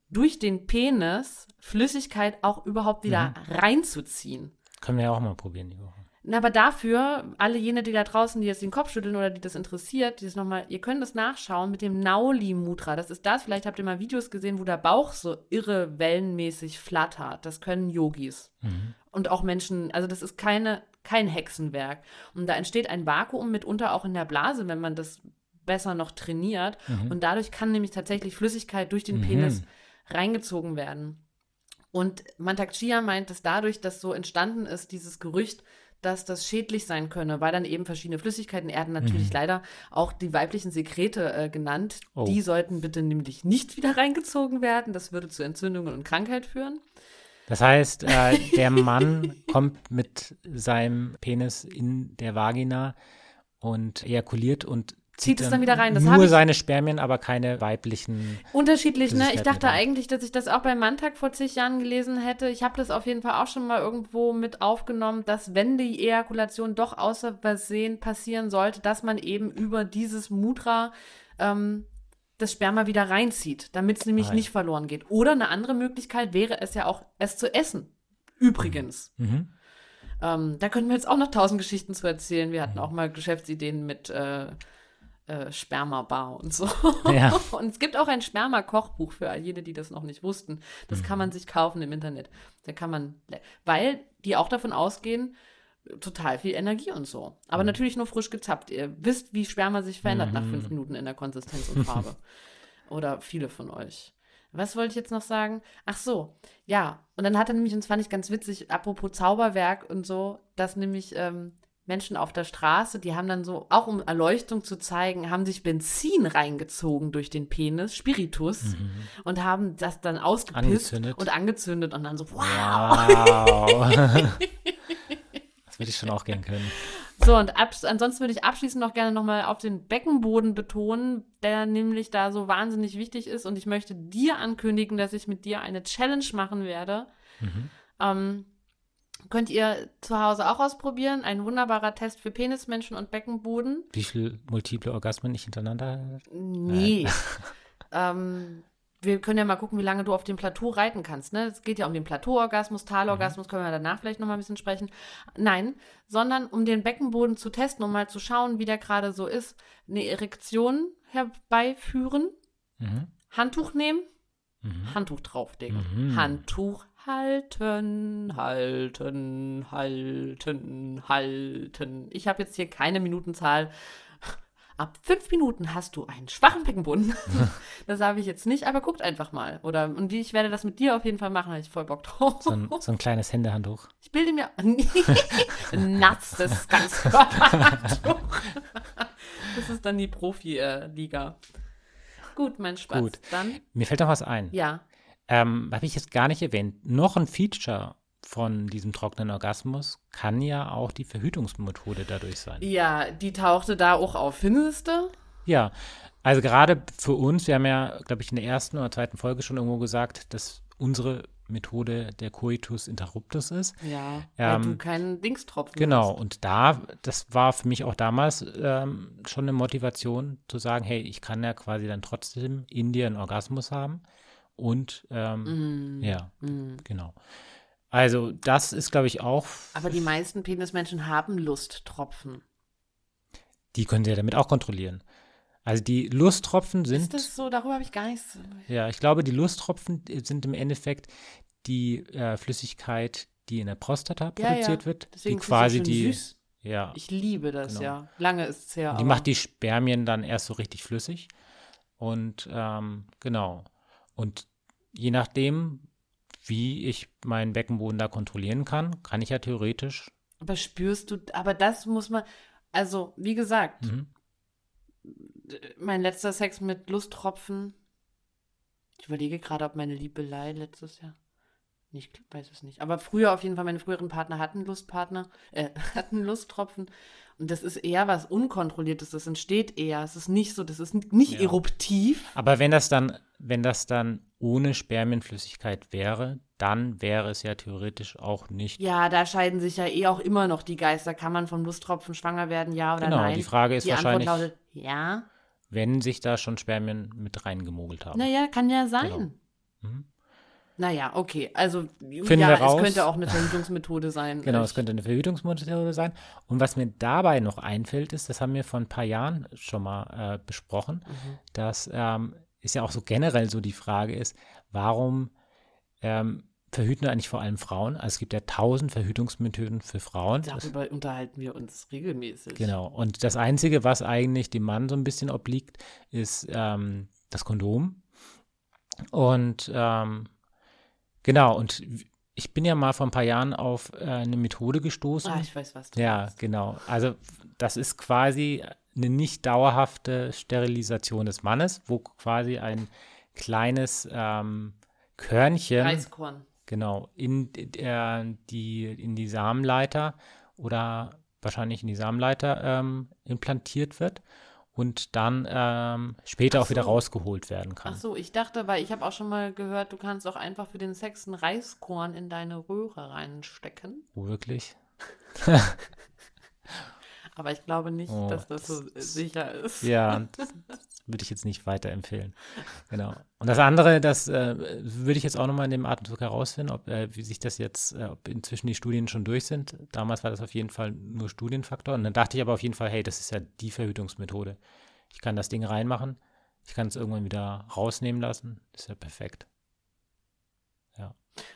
durch den Penis Flüssigkeit auch überhaupt wieder reinzuziehen. Können wir ja auch mal probieren die Woche. Na, aber dafür, alle jene, die da draußen, die jetzt den Kopf schütteln oder die das interessiert, die das nochmal, ihr könnt das nachschauen mit dem Nauli Mudra. Das ist das, vielleicht habt ihr mal Videos gesehen, wo der Bauch so irre wellenmäßig flattert. Das können Yogis. Mhm. Und auch Menschen, also das ist keine, kein Hexenwerk. Und da entsteht ein Vakuum mitunter auch in der Blase, wenn man das besser noch trainiert. Mhm. Und dadurch kann nämlich tatsächlich Flüssigkeit durch den Mhm. Penis reingezogen werden. Und Mantak Chia meint, dass dadurch, dass so entstanden ist, dieses Gerücht, dass das schädlich sein könne, weil dann eben verschiedene Flüssigkeiten, er hat natürlich leider auch die weiblichen Sekrete äh, genannt. Oh. Die sollten bitte nämlich nicht wieder reingezogen werden. Das würde zu Entzündungen und Krankheit führen. Das heißt, äh, der Mann [laughs] kommt mit seinem Penis in der Vagina und ejakuliert und Zieht es dann wieder rein. Das nur seine Spermien, aber keine weiblichen. Unterschiedlich, ne? Ich dachte eigentlich, dass ich das auch beim Manntag vor zig Jahren gelesen hätte. Ich habe das auf jeden Fall auch schon mal irgendwo mit aufgenommen, dass wenn die Ejakulation doch außer Versehen passieren sollte, dass man eben über dieses Mudra ähm, das Sperma wieder reinzieht, damit es nämlich Ah, ja. nicht verloren geht. Oder eine andere Möglichkeit wäre es ja auch, es zu essen. Übrigens. Mhm. Ähm, da könnten wir jetzt auch noch tausend Geschichten zu erzählen. Wir Mhm. hatten auch mal Geschäftsideen mit äh, äh, Sperma-Bar und so. Ja. [laughs] Und es gibt auch ein Sperma-Kochbuch für all jene, die das noch nicht wussten. Das kann Mhm. man sich kaufen im Internet. Da kann man, weil die auch davon ausgehen, total viel Energie und so. Aber Mhm. natürlich nur frisch gezappt. Ihr wisst, wie Sperma sich verändert nach fünf Minuten in der Konsistenz und Farbe. [laughs] Oder viele von euch. Was wollte ich jetzt noch sagen? Ach so, ja. Und dann hat er nämlich, und das fand ich ganz witzig, apropos Zauberwerk und so, dass nämlich ähm, Menschen auf der Straße, die haben dann so, auch um Erleuchtung zu zeigen, haben sich Benzin reingezogen durch den Penis, Spiritus, und haben das dann ausgepisst Angezündet. und angezündet und dann so, wow. Wow. das würde ich schon auch gern können. So, und ansonsten würde ich abschließend noch gerne nochmal auf den Beckenboden betonen, der nämlich da so wahnsinnig wichtig ist. Und ich möchte dir ankündigen, dass ich mit dir eine Challenge machen werde. Ähm, könnt ihr zu Hause auch ausprobieren. Ein wunderbarer Test für Penismenschen und Beckenboden. Wie viele multiple Orgasmen ich hintereinander? Nee. [laughs] ähm, wir können ja mal gucken, wie lange du auf dem Plateau reiten kannst. Ne? Es geht ja um den Plateauorgasmus, Talorgasmus, können wir danach vielleicht nochmal ein bisschen sprechen. Nein, sondern um den Beckenboden zu testen, um mal zu schauen, wie der gerade so ist. Eine Erektion herbeiführen, Mhm. Handtuch nehmen, Mhm. Handtuch drauflegen. Mhm. Handtuch halten, halten, halten, halten. Ich habe jetzt hier keine Minutenzahl. Ab fünf Minuten hast du einen schwachen Beckenboden. [laughs] das habe ich jetzt nicht, aber guckt einfach mal. Oder und ich werde das mit dir auf jeden Fall machen, habe ich voll Bock drauf. So ein, so ein kleines Händehandtuch. [laughs] Ich bilde mir ein [laughs] natzes Ganzkörperhandtuch. Das ist dann die Profi-Liga. Gut, mein Spaß. Gut. Dann, Mir fällt noch was ein. ja. Ähm, Habe ich jetzt gar nicht erwähnt. Noch ein Feature von diesem trockenen Orgasmus kann ja auch die Verhütungsmethode dadurch sein. Ja, die tauchte da auch auf. Findest du? Ja, also gerade für uns, wir haben ja, glaube ich, in der ersten oder zweiten Folge schon irgendwo gesagt, dass unsere Methode der Coitus interruptus ist. Ja, Ähm, weil du keinen Dingstropfen Genau, hast. und da, das war für mich auch damals ähm, schon eine Motivation zu sagen, hey, ich kann ja quasi dann trotzdem in dir einen Orgasmus haben. Und ähm, Mm, ja, mm. genau. Also das ist, glaube ich, auch, Aber die meisten Penismenschen haben Lusttropfen. die können sie ja damit auch kontrollieren. Also die Lusttropfen Ist sind, das so? Darüber habe ich gar nichts. ja, ich glaube, die Lusttropfen sind im Endeffekt die äh, Flüssigkeit, die in der Prostata Ja, produziert ja. wird, Deswegen die ist quasi die, süß. ja, Ich liebe das, Genau. ja. Lange ist es her. Die macht die Spermien dann erst so richtig flüssig. Und ähm, genau. Und je nachdem, wie ich meinen Beckenboden da kontrollieren kann, kann ich ja theoretisch. Aber spürst du, aber das muss man, also wie gesagt, Mhm. mein letzter Sex mit Lusttropfen. Ich überlege gerade, ob meine Liebelei letztes Jahr. Ich weiß es nicht. Aber früher auf jeden Fall, meine früheren Partner hatten Lustpartner, äh, [laughs] hatten Lusttropfen. Und das ist eher was Unkontrolliertes. Das entsteht eher. Es ist nicht so, das ist nicht Ja. eruptiv. Aber wenn das dann, wenn das dann ohne Spermienflüssigkeit wäre, dann wäre es ja theoretisch auch nicht. Ja, da scheiden sich ja eh auch immer noch die Geister. Kann man vom Lusttropfen schwanger werden, ja oder Genau, nein? die Frage ist die wahrscheinlich- Antwort lautet ja. Wenn sich da schon Spermien mit reingemogelt haben. Naja, kann ja sein. Genau. Mhm. Naja, okay. Also, Finden ja, es könnte auch eine Verhütungsmethode sein. [laughs] Genau, es könnte eine Verhütungsmethode sein. Und was mir dabei noch einfällt, ist, das haben wir vor ein paar Jahren schon mal äh, besprochen, Mhm. dass ähm, ist ja auch so generell so die Frage ist, warum ähm, verhüten eigentlich vor allem Frauen? Also es gibt ja tausend Verhütungsmethoden für Frauen. Das, Darüber unterhalten wir uns regelmäßig. genau. Und das Einzige, was eigentlich dem Mann so ein bisschen obliegt, ist ähm, das Kondom. Und ähm, genau, und ich bin ja mal vor ein paar Jahren auf äh, eine Methode gestoßen. Ah, ich weiß, was du Ja, meinst. genau. Also das ist quasi eine nicht dauerhafte Sterilisation des Mannes, wo quasi ein kleines ähm, Körnchen Reiskorn. genau in äh, die in die Samenleiter oder wahrscheinlich in die Samenleiter ähm, implantiert wird und dann ähm, später Ach auch wieder so. rausgeholt werden kann. Ach so, ich dachte, weil ich habe auch schon mal gehört, du kannst auch einfach für den Sex ein Reiskorn in deine Röhre reinstecken. Oh, wirklich? [laughs] Aber ich glaube nicht, Oh, dass das so das- sicher ist. Ja, [laughs] würde ich jetzt nicht weiterempfehlen. Genau. Und das andere, das äh, würde ich jetzt auch nochmal in dem Atemzug herausfinden, ob äh, wie sich das jetzt, äh, ob inzwischen die Studien schon durch sind. Damals war das auf jeden Fall nur Studienfaktor. Und dann dachte ich aber auf jeden Fall, hey, das ist ja die Verhütungsmethode. Ich kann das Ding reinmachen, ich kann es irgendwann wieder rausnehmen lassen. Das ist ja perfekt.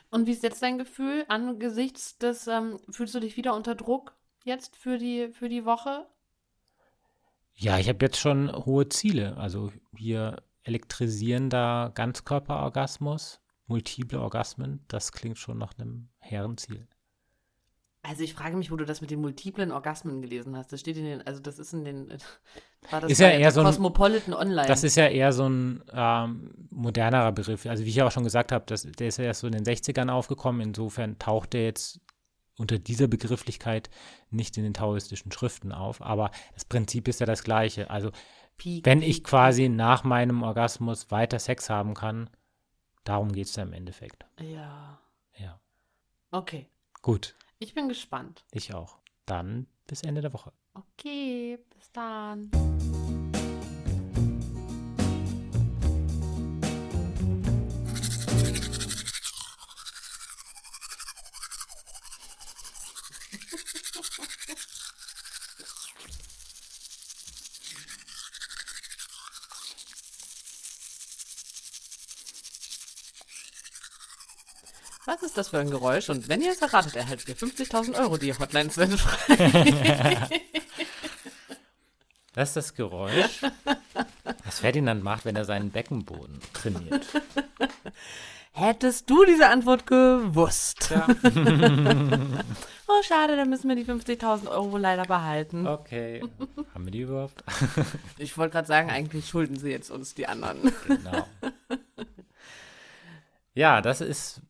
Und wie ist jetzt dein Gefühl angesichts des, ähm, fühlst du dich wieder unter Druck jetzt für die, für die Woche? Ja, ich habe jetzt schon hohe Ziele. Also hier elektrisierender Ganzkörperorgasmus, multiple Orgasmen, das klingt schon nach einem Herrenziel. Also ich frage mich, wo du das mit den multiplen Orgasmen gelesen hast. Das steht in den, also das ist in den, [laughs] war das Ist ja eher so ein- Cosmopolitan Online. Das ist ja eher so ein ähm, modernerer Begriff. Also wie ich ja auch schon gesagt habe, das, der ist ja erst so in den 60ern aufgekommen. Insofern taucht der jetzt unter dieser Begrifflichkeit nicht in den taoistischen Schriften auf. Aber das Prinzip ist ja das gleiche. Also wenn ich quasi nach meinem Orgasmus weiter Sex haben kann, darum geht es ja im Endeffekt. Ja. Ja. Okay. Gut, Ich bin gespannt. ich auch. Dann bis Ende der Woche. Okay, bis dann. Das für ein Geräusch? Und wenn ihr es erratet, erhaltet ihr 50.000 Euro. Die Hotlines sind frei. [laughs] Das ist das Geräusch, was Ferdinand macht, wenn er seinen Beckenboden trainiert. Hättest du diese Antwort gewusst? Ja. [laughs] Oh, schade, dann müssen wir die 50.000 Euro wohl leider behalten. Okay. Haben wir die überhaupt? [laughs] Ich wollte gerade sagen, eigentlich schulden sie jetzt uns die anderen. Genau. Ja, das ist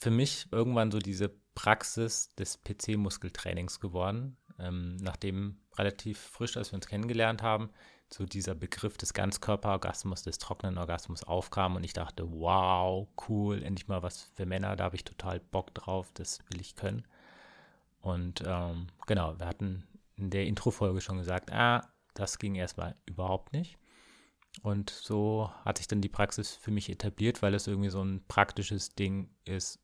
für mich irgendwann so diese Praxis des PC-Muskeltrainings geworden. Ähm, nachdem relativ frisch, als wir uns kennengelernt haben, so dieser Begriff des Ganzkörperorgasmus, des trockenen Orgasmus aufkam und ich dachte, wow, cool, endlich mal was für Männer, da habe ich total Bock drauf, das will ich können. Und ähm, genau, wir hatten in der Intro-Folge schon gesagt, ah, das ging erstmal überhaupt nicht. Und so hat sich dann die Praxis für mich etabliert, weil es irgendwie so ein praktisches Ding ist,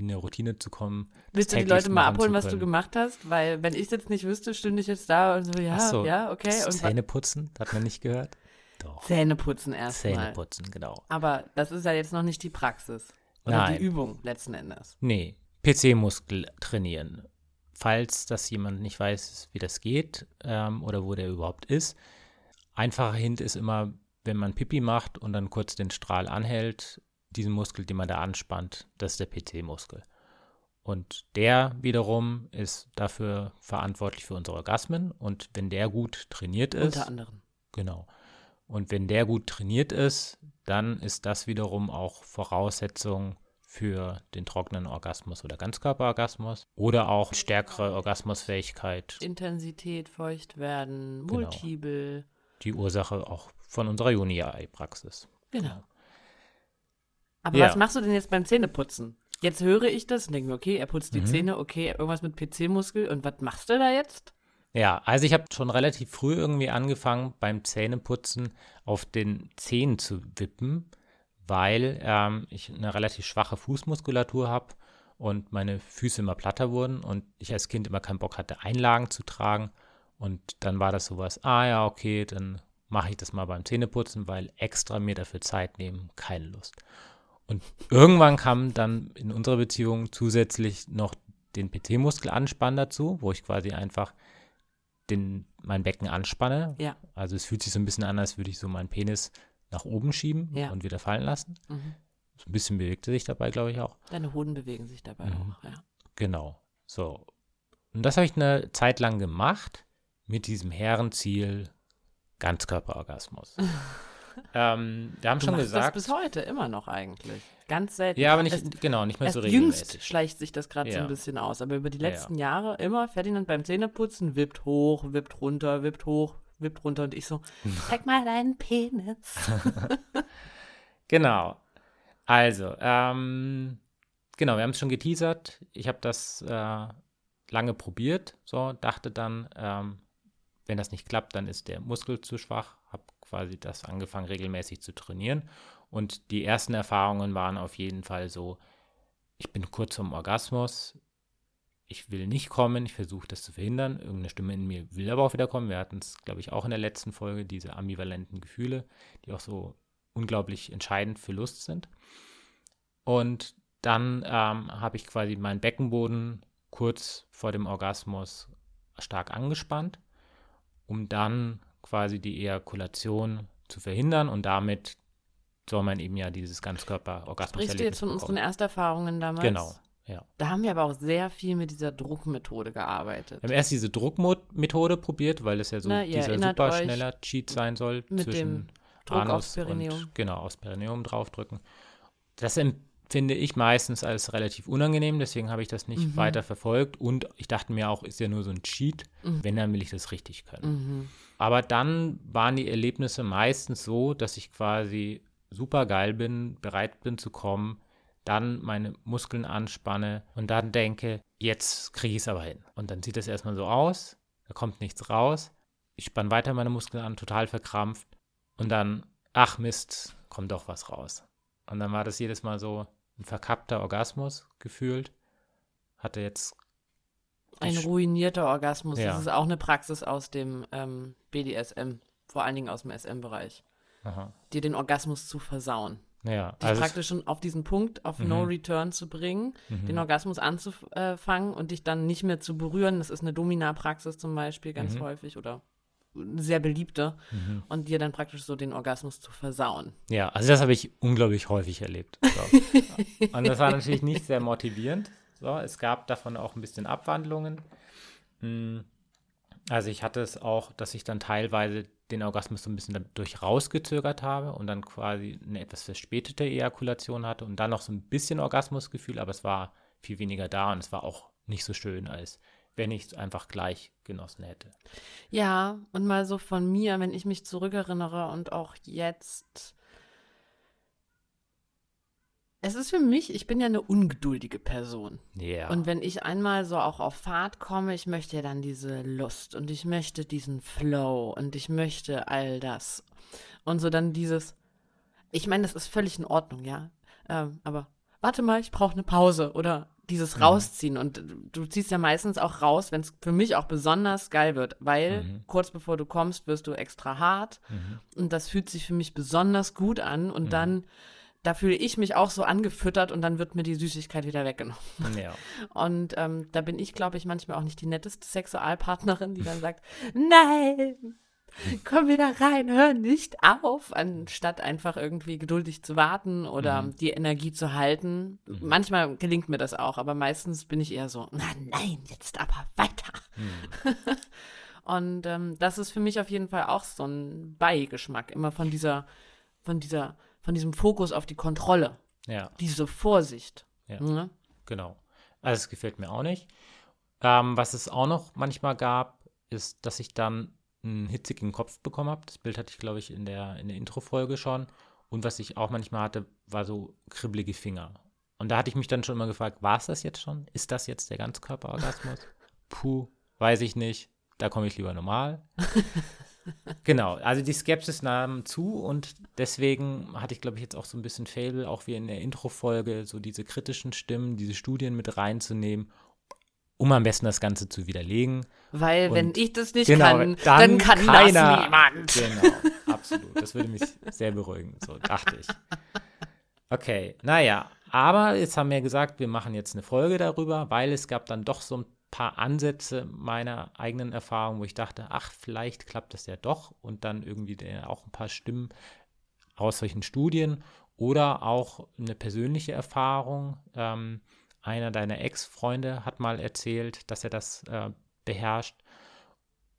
in eine Routine zu kommen. Willst du die Leute mal abholen, was du gemacht hast? Weil, wenn ich es jetzt nicht wüsste, stünde ich jetzt da und so, ja, so, ja, okay. Und Zähne putzen, hat man nicht gehört? Doch. Zähne putzen erstmal. Zähne putzen, genau. Aber das ist ja jetzt noch nicht die Praxis. Oder Nein. die Übung letzten Endes. Nee, PC-Muskel trainieren. Falls das jemand nicht weiß, wie das geht ähm, oder wo der überhaupt ist. Einfacher Hint ist immer, wenn man Pipi macht und dann kurz den Strahl anhält, diesen Muskel, den man da anspannt, das ist der PC-Muskel. Und der wiederum ist dafür verantwortlich für unsere Orgasmen. Und wenn der gut trainiert ist, Unter anderem. Genau. Und wenn der gut trainiert ist, dann ist das wiederum auch Voraussetzung für den trockenen Orgasmus oder Ganzkörperorgasmus oder auch stärkere Orgasmusfähigkeit, Intensität, feucht werden, Genau. multiple. die Ursache auch von unserer Juni-Praxis. Genau. Aber Ja. was machst du denn jetzt beim Zähneputzen? Jetzt höre ich das und denke mir, okay, er putzt die Mhm. Zähne, okay, irgendwas mit PC-Muskel. Und was machst du da jetzt? Ja, also ich habe schon relativ früh irgendwie angefangen, beim Zähneputzen auf den Zehen zu wippen, weil ähm, ich eine relativ schwache Fußmuskulatur habe und meine Füße immer platter wurden und ich als Kind immer keinen Bock hatte, Einlagen zu tragen. Und dann war das sowas, ah ja, okay, dann mache ich das mal beim Zähneputzen, weil extra mir dafür Zeit nehmen, keine Lust. Und irgendwann kam dann in unserer Beziehung zusätzlich noch den PT-Muskelanspann dazu, wo ich quasi einfach den, mein Becken anspanne. Ja. Also es fühlt sich so ein bisschen an, als würde ich so meinen Penis nach oben schieben Ja. und wieder fallen lassen. Mhm. So ein bisschen bewegte sich dabei, glaube ich auch. Deine Hoden bewegen sich dabei mhm. auch, ja. Genau. So. Und das habe ich eine Zeit lang gemacht mit diesem Herrenziel Ganzkörperorgasmus. [laughs] ähm, wir haben du schon gesagt. Das bis heute immer noch eigentlich. Ganz selten. Ja, aber nicht, erst, genau, nicht mehr so regelmäßig. Jüngst schleicht sich das gerade ja. so ein bisschen aus. Aber über die letzten ja. Jahre immer Ferdinand beim Zähneputzen wippt hoch, wippt runter, wippt hoch, wippt runter und ich so, [laughs] zeig mal deinen Penis. [laughs] genau. Also, ähm, genau, wir haben es schon geteasert. Ich habe das äh, lange probiert, so, dachte dann, ähm, wenn das nicht klappt, dann ist der Muskel zu schwach. Quasi das angefangen, regelmäßig zu trainieren. Und die ersten Erfahrungen waren auf jeden Fall so, ich bin kurz zum Orgasmus, ich will nicht kommen, ich versuche das zu verhindern. Irgendeine Stimme in mir will aber auch wieder kommen. Wir hatten es, glaube ich, auch in der letzten Folge, diese ambivalenten Gefühle, die auch so unglaublich entscheidend für Lust sind. Und dann ähm, habe ich quasi meinen Beckenboden kurz vor dem Orgasmus stark angespannt um dann quasi die Ejakulation zu verhindern und damit soll man eben ja dieses Ganzkörper-Orgasmus Sprichst du jetzt von bekommen. unseren Ersterfahrungen damals? Genau, ja. Da haben wir aber auch sehr viel mit dieser Druckmethode gearbeitet. Wir haben erst diese Druckmethode probiert, weil es ja so Na, dieser super schneller Cheat sein soll zwischen Druck Anus und genau, aufs Perineum draufdrücken. Das finde ich meistens als relativ unangenehm, deswegen habe ich das nicht mhm. weiter verfolgt und ich dachte mir auch, ist ja nur so ein Cheat, mhm. wenn, dann will ich das richtig können. Mhm. Aber dann waren die Erlebnisse meistens so, dass ich quasi super geil bin, bereit bin zu kommen, dann meine Muskeln anspanne und dann denke, jetzt kriege ich es aber hin. Und dann sieht es erstmal so aus, da kommt nichts raus. Ich spanne weiter meine Muskeln an, total verkrampft und dann, ach Mist, kommt doch was raus. Und dann war das jedes Mal so, ein verkappter Orgasmus gefühlt. Hatte jetzt. Ein ruinierter Orgasmus. Ja. Das ist auch eine Praxis aus dem ähm, BDSM, vor allen Dingen aus dem SM-Bereich. Dir den Orgasmus zu versauen. Ja, dich also praktisch schon auf diesen Punkt, auf mhm. No Return zu bringen, mhm. den Orgasmus anzufangen und dich dann nicht mehr zu berühren. Das ist eine Domina-Praxis zum Beispiel ganz mhm. häufig oder sehr beliebte mhm. und dir dann praktisch so den Orgasmus zu versauen. Ja, also das habe ich unglaublich häufig erlebt. [laughs] Und das war natürlich nicht sehr motivierend. So, es gab davon auch ein bisschen Abwandlungen. Hm. Also ich hatte es auch, dass ich dann teilweise den Orgasmus so ein bisschen dadurch rausgezögert habe und dann quasi eine etwas verspätete Ejakulation hatte und dann noch so ein bisschen Orgasmusgefühl, aber es war viel weniger da und es war auch nicht so schön, als wenn ich es einfach gleich genossen hätte. Ja, und mal so von mir, wenn ich mich zurückerinnere und auch jetzt. Es ist für mich, ich bin ja eine ungeduldige Person. Ja. Yeah. Und wenn ich einmal so auch auf Fahrt komme, ich möchte ja dann diese Lust und ich möchte diesen Flow und ich möchte all das. Und so dann dieses, ich meine, das ist völlig in Ordnung, ja. Ähm, aber warte mal, ich brauche eine Pause oder dieses mhm. Rausziehen. Und du ziehst ja meistens auch raus, wenn es für mich auch besonders geil wird, weil mhm. kurz bevor du kommst, wirst du extra hart. Mhm. Und das fühlt sich für mich besonders gut an. Und mhm. dann, da fühle ich mich auch so angefüttert und dann wird mir die Süßigkeit wieder weggenommen. Ja. Und ähm, da bin ich, glaube ich, manchmal auch nicht die netteste Sexualpartnerin, die dann sagt, nein, komm wieder rein, hör nicht auf, anstatt einfach irgendwie geduldig zu warten oder mhm. die Energie zu halten. Mhm. Manchmal gelingt mir das auch, aber meistens bin ich eher so, na nein, jetzt aber weiter. Mhm. [laughs] Und ähm, das ist für mich auf jeden Fall auch so ein Beigeschmack, immer von dieser, von dieser, von diesem Fokus auf die Kontrolle. Ja. Diese Vorsicht. Ja. Ne? Genau. Also es gefällt mir auch nicht. Ähm, was es auch noch manchmal gab, ist, dass ich dann einen hitzigen Kopf bekommen habe. Das Bild hatte ich, glaube ich, in der, in der Intro-Folge schon. Und was ich auch manchmal hatte, war so kribbelige Finger. Und da hatte ich mich dann schon mal gefragt, war es das jetzt schon? Ist das jetzt der Ganzkörperorgasmus? [laughs] Puh, weiß ich nicht. Da komme ich lieber normal. [laughs] genau, also die Skepsis nahm zu und deswegen hatte ich, glaube ich, jetzt auch so ein bisschen Fable, auch wie in der Intro-Folge, so diese kritischen Stimmen, diese Studien mit reinzunehmen um am besten das Ganze zu widerlegen. Weil und wenn ich das nicht genau, kann, dann, dann kann keiner, das niemand. Genau, absolut. Das würde mich sehr beruhigen, so dachte ich. Okay, naja, aber jetzt haben wir gesagt, wir machen jetzt eine Folge darüber, weil es gab dann doch so ein paar Ansätze meiner eigenen Erfahrung, wo ich dachte, ach, vielleicht klappt das ja doch und dann irgendwie auch ein paar Stimmen aus solchen Studien oder auch eine persönliche Erfahrung. Ähm, einer deiner Ex-Freunde hat mal erzählt, dass er das äh, beherrscht.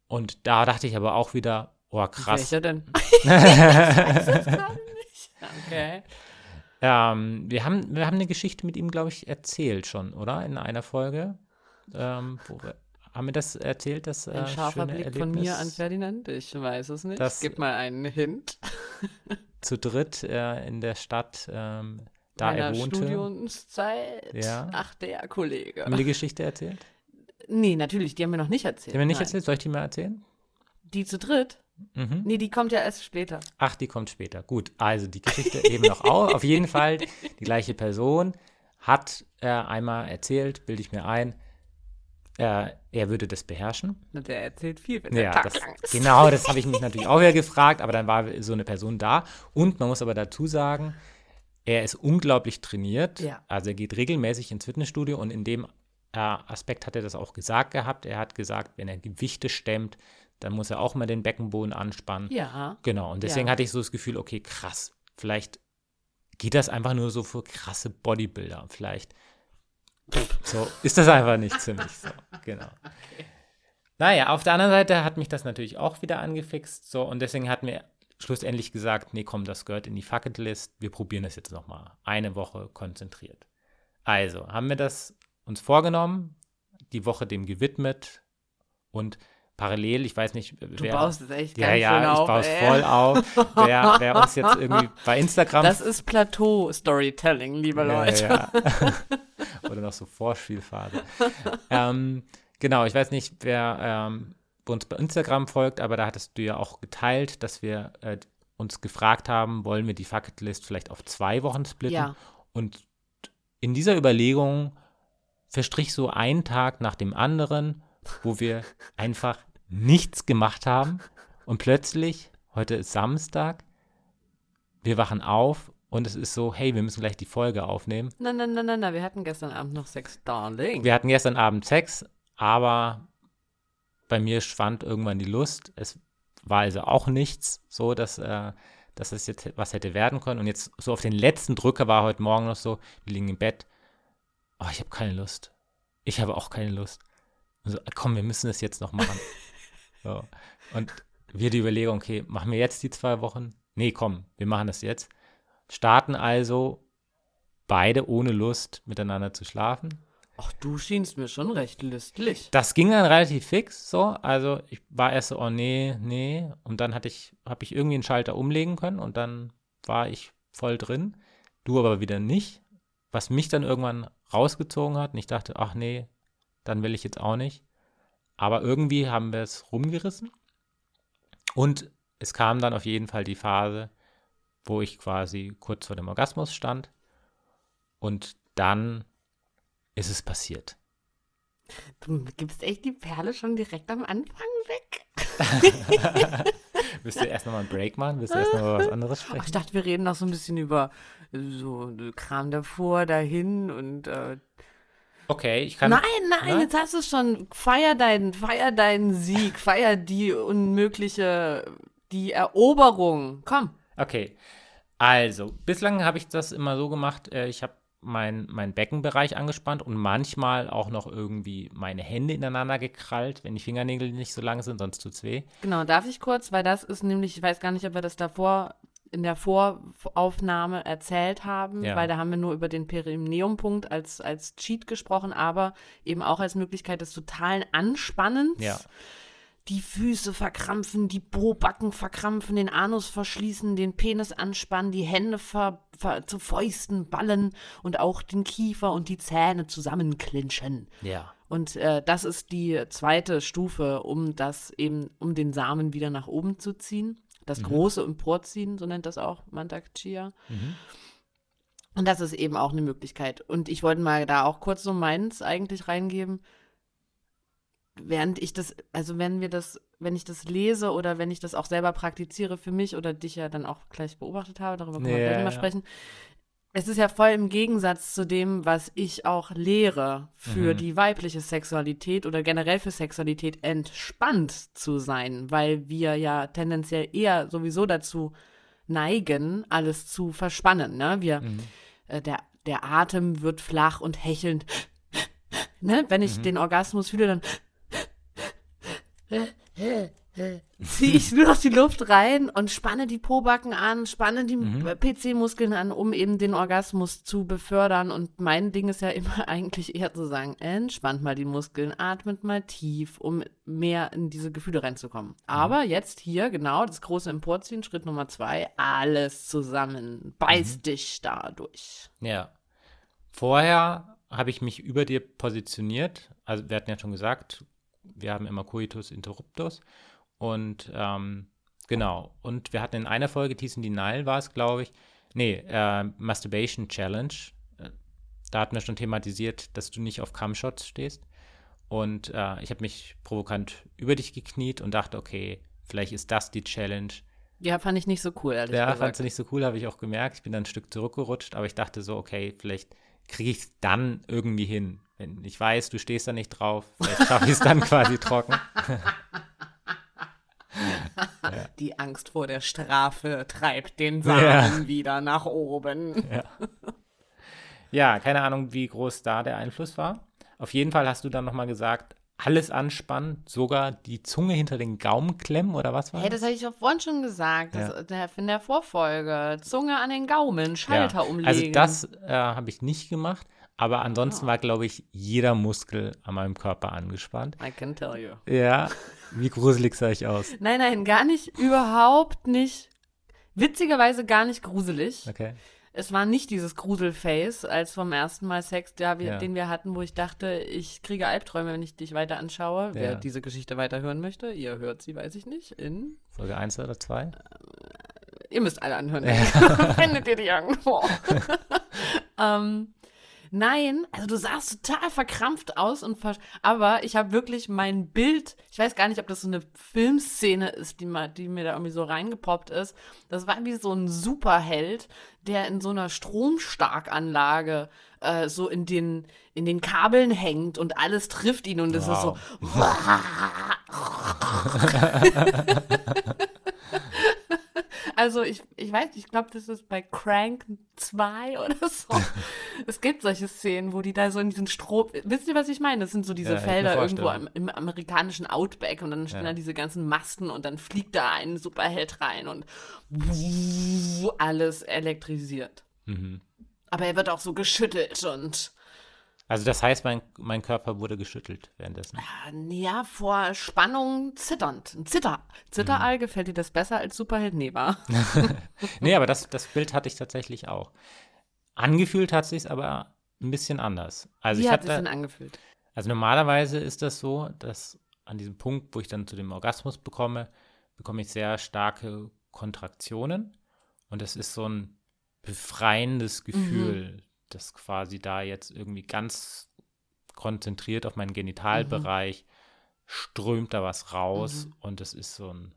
Und da dachte ich aber auch wieder, oh krass. Welcher denn? ich weiß es gerade nicht. Okay. Ähm, wir, haben, wir haben eine Geschichte mit ihm, glaube ich, erzählt schon, oder? In einer Folge. Ähm, wo wir, haben wir das erzählt, das äh, Ein scharfer schöne Blick Erlebnis? von mir an Ferdinand. Ich weiß es nicht. Das- Gib mal einen Hint. [laughs] Zu dritt äh, in der Stadt, ähm, da Meiner er wohnte. Studiumszeit. Ja. Ach, der Kollege. Haben wir die Geschichte erzählt? Nee, natürlich, die haben wir noch nicht erzählt. Die haben wir nicht Nein. erzählt? Soll ich die mal erzählen? Die zu dritt? Mhm. Nee, die kommt ja erst später. Ach, die kommt später. Gut, also die Geschichte [laughs] eben noch auf. Auf jeden Fall, die gleiche Person hat äh, einmal erzählt, bilde ich mir ein, äh, er würde das beherrschen. Na, Der erzählt viel, wenn der Ja, Tag das, lang ist. genau, das habe ich mich [laughs] natürlich auch wieder gefragt, aber dann war so eine Person da. Und man muss aber dazu sagen, er ist unglaublich trainiert. Ja. Also er geht regelmäßig ins Fitnessstudio und in dem äh, Aspekt hat er das auch gesagt gehabt. Er hat gesagt, wenn er Gewichte stemmt, dann muss er auch mal den Beckenboden anspannen. Ja. Genau, und deswegen Ja. hatte ich so das Gefühl, okay, krass, vielleicht geht das einfach nur so für krasse Bodybuilder. Vielleicht so ist das einfach nicht für mich so. Genau. Naja, auf der anderen Seite hat mich das natürlich auch wieder angefixt. So, und deswegen hat mir schlussendlich gesagt, nee, komm, das gehört in die Fucketlist. Wir probieren das jetzt nochmal. Eine Woche konzentriert. Also, haben wir das uns vorgenommen, die Woche dem gewidmet und parallel, ich weiß nicht, Du wer. baust es echt Ja, ganz ja, schön ich auf. baue es voll auf. [laughs] Wer, wer uns jetzt irgendwie bei Instagram. Das ist Plateau-Storytelling, liebe Leute. Ja, ja. [laughs] [laughs] Oder noch so Vorspielphase. ähm, genau, ich weiß nicht, wer ähm, uns bei Instagram folgt, aber da hattest du ja auch geteilt, dass wir äh, uns gefragt haben, wollen wir die Fucketlist vielleicht auf zwei Wochen splitten? Ja. Und in dieser Überlegung verstrich so ein Tag nach dem anderen, wo wir einfach nichts gemacht haben und plötzlich, heute ist Samstag, wir wachen auf und es ist so, hey, wir müssen gleich die Folge aufnehmen. Na, na, na, na, na, wir hatten gestern Abend noch Sex, Darling. Wir hatten gestern Abend Sex, aber bei mir schwand irgendwann die Lust. Es war also auch nichts so, dass, äh, dass es jetzt was hätte werden können. Und jetzt so auf den letzten Drücker war heute Morgen noch so, wir liegen im Bett. Oh, ich habe keine Lust. Ich habe auch keine Lust. Und so, komm, wir müssen das jetzt noch machen. [laughs] so. Und wir die Überlegung, okay, machen wir jetzt die zwei Wochen? Nee, komm, wir machen das jetzt. Starten also beide ohne Lust miteinander zu schlafen. Ach, du schienst mir schon recht lüstlich. Das ging dann relativ fix, so. Also ich war erst so, oh nee, nee. Und dann hatte ich, habe ich irgendwie einen Schalter umlegen können und dann war ich voll drin. Du aber wieder nicht. Was mich dann irgendwann rausgezogen hat. Und ich dachte, ach nee, dann will ich jetzt auch nicht. Aber irgendwie haben wir es rumgerissen. Und es kam dann auf jeden Fall die Phase, wo ich quasi kurz vor dem Orgasmus stand. Und dann ist es passiert. Du gibst echt die Perle schon direkt am Anfang weg. [laughs] Willst du erst nochmal einen Break machen? Willst du erst nochmal was anderes Ach, sprechen? ich dachte, wir reden noch so ein bisschen über so Kram davor, dahin und äh, Okay, ich kann. Nein, nein, Ne? jetzt hast du es schon. Feier deinen, feier deinen Sieg, feier die unmögliche, die Eroberung. Komm. Okay. Also, bislang habe ich das immer so gemacht, äh, ich habe meinen mein Beckenbereich angespannt und manchmal auch noch irgendwie meine Hände ineinander gekrallt, wenn die Fingernägel nicht so lang sind, sonst tut's weh. Genau, darf ich kurz, weil das ist nämlich, ich weiß gar nicht, ob wir das davor in der Voraufnahme erzählt haben, Ja. weil da haben wir nur über den Perineumpunkt als, als Cheat gesprochen, aber eben auch als Möglichkeit des totalen Anspannens. Ja. Die Füße verkrampfen, die Pobacken verkrampfen, den Anus verschließen, den Penis anspannen, die Hände ver, ver, zu Fäusten ballen und auch den Kiefer und die Zähne zusammenklinschen. Ja. Und äh, das ist die zweite Stufe, um das eben, um den Samen wieder nach oben zu ziehen. Das große Emporziehen, so nennt das auch Mantak Chia. Und das ist eben auch eine Möglichkeit. Und ich wollte mal da auch kurz so meins eigentlich reingeben. Während ich das, also wenn wir das, wenn ich das lese oder wenn ich das auch selber praktiziere für mich oder dich ja dann auch gleich beobachtet habe, darüber können wir Ja, gleich mal ja. sprechen. Es ist ja voll im Gegensatz zu dem, was ich auch lehre, für Mhm. die weibliche Sexualität oder generell für Sexualität entspannt zu sein, weil wir ja tendenziell eher sowieso dazu neigen, alles zu verspannen. Ne? Wir, Mhm. äh, der, der Atem wird flach und hechelnd. Ne? Wenn ich Mhm. den Orgasmus fühle, dann ziehe ich nur noch die Luft rein und spanne die Pobacken an, spanne die Mhm. PC-Muskeln an, um eben den Orgasmus zu befördern. Und mein Ding ist ja immer [laughs] eigentlich eher zu sagen, entspannt mal die Muskeln, atmet mal tief, um mehr in diese Gefühle reinzukommen. Aber jetzt hier genau das große Emporziehen, Schritt Nummer zwei, alles zusammen, beiß dich dadurch. Ja. Vorher habe ich mich über dir positioniert. Also wir hatten ja schon gesagt, wir haben immer Coitus interruptus. Und ähm, genau. Und wir hatten in einer Folge, Tease in Denial war es, glaube ich. Nee, äh, Masturbation Challenge. Äh, Da hatten wir schon thematisiert, dass du nicht auf Cumshots stehst. Und äh, ich habe mich provokant über dich gekniet und dachte, okay, vielleicht ist das die Challenge. Ja, fand ich nicht so cool, ehrlich Ja, gesagt. fandst du nicht so cool, habe ich auch gemerkt. Ich bin dann ein Stück zurückgerutscht, aber ich dachte so, okay, vielleicht kriege ich es dann irgendwie hin. Wenn ich weiß, du stehst da nicht drauf, vielleicht schaffe ich es dann quasi trocken. [laughs] Die Angst vor der Strafe treibt den Ja. Samen wieder nach oben. Ja, keine Ahnung, wie groß da der Einfluss war. Auf jeden Fall hast du dann nochmal gesagt, alles anspannen, sogar die Zunge hinter den Gaumen klemmen oder was war Hey, das habe ich doch vorhin schon gesagt. Das, Ja. in der Vorfolge. Zunge an den Gaumen, Schalter ja. umlegen. Also das äh, habe ich nicht gemacht, aber ansonsten war, glaube ich, jeder Muskel an meinem Körper angespannt. I can tell you. Ja, wie gruselig sah ich aus. Nein, nein, gar nicht, überhaupt nicht. Witzigerweise gar nicht gruselig. Okay. Es war nicht dieses Gruselface als vom ersten Mal Sex, der, wir, Ja. den wir hatten, wo ich dachte, ich kriege Albträume, wenn ich dich weiter anschaue. Wer Ja. diese Geschichte weiterhören möchte, ihr hört sie, weiß ich nicht, in Folge 1 oder 2? Ihr müsst alle anhören. [laughs] Findet ihr die irgendwo? [laughs] [laughs] ähm, nein, also du sahst total verkrampft aus und ver aber ich habe wirklich mein Bild, ich weiß gar nicht, ob das so eine Filmszene ist, die, ma- die mir da irgendwie so reingepoppt ist. Das war wie so ein Superheld, der in so einer Stromstarkanlage äh, so in den, in den Kabeln hängt und alles trifft ihn und es ist so, [laughs] [laughs] [laughs] Also ich, ich weiß, ich glaube, das ist bei Crank 2 [laughs] oder so. es gibt solche Szenen, wo die da so in diesen Strom. Wisst ihr, was ich meine? Das sind so diese Ja, Felder irgendwo im, im amerikanischen Outback und dann stehen Ja. da diese ganzen Masten und dann fliegt da ein Superheld rein und alles elektrisiert. Mhm. Aber er wird auch so geschüttelt und Also das heißt, mein, mein Körper wurde geschüttelt währenddessen. äh, ja, vor Spannung zitternd. Ein Zitter. Zitterall, gefällt dir das besser als Superheld? Nee, war. [laughs] [laughs] Nee, aber das, das Bild hatte ich tatsächlich auch. Angefühlt hat sich aber ein bisschen anders. Also Wie ich hat es denn angefühlt? also normalerweise ist das so, dass an diesem Punkt, wo ich dann zu dem Orgasmus bekomme, bekomme ich sehr starke Kontraktionen und es ist so ein befreiendes Gefühl, das quasi da jetzt irgendwie ganz konzentriert auf meinen Genitalbereich strömt da was raus und es ist so ein,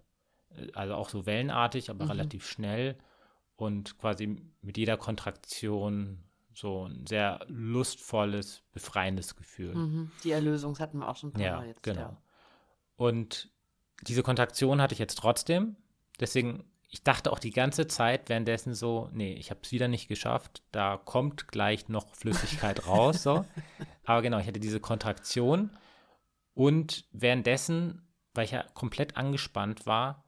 also auch so wellenartig, aber relativ schnell und quasi mit jeder Kontraktion so ein sehr lustvolles, befreiendes Gefühl. Mhm. Die Erlösung hatten wir auch schon ein paar Ja, Mal jetzt. genau. Ja. Und diese Kontraktion hatte ich jetzt trotzdem. Deswegen, ich dachte auch die ganze Zeit währenddessen so, nee, ich habe es wieder nicht geschafft. Da kommt gleich noch Flüssigkeit [laughs] raus. So. Aber genau, ich hatte diese Kontraktion. Und währenddessen, weil ich ja komplett angespannt war,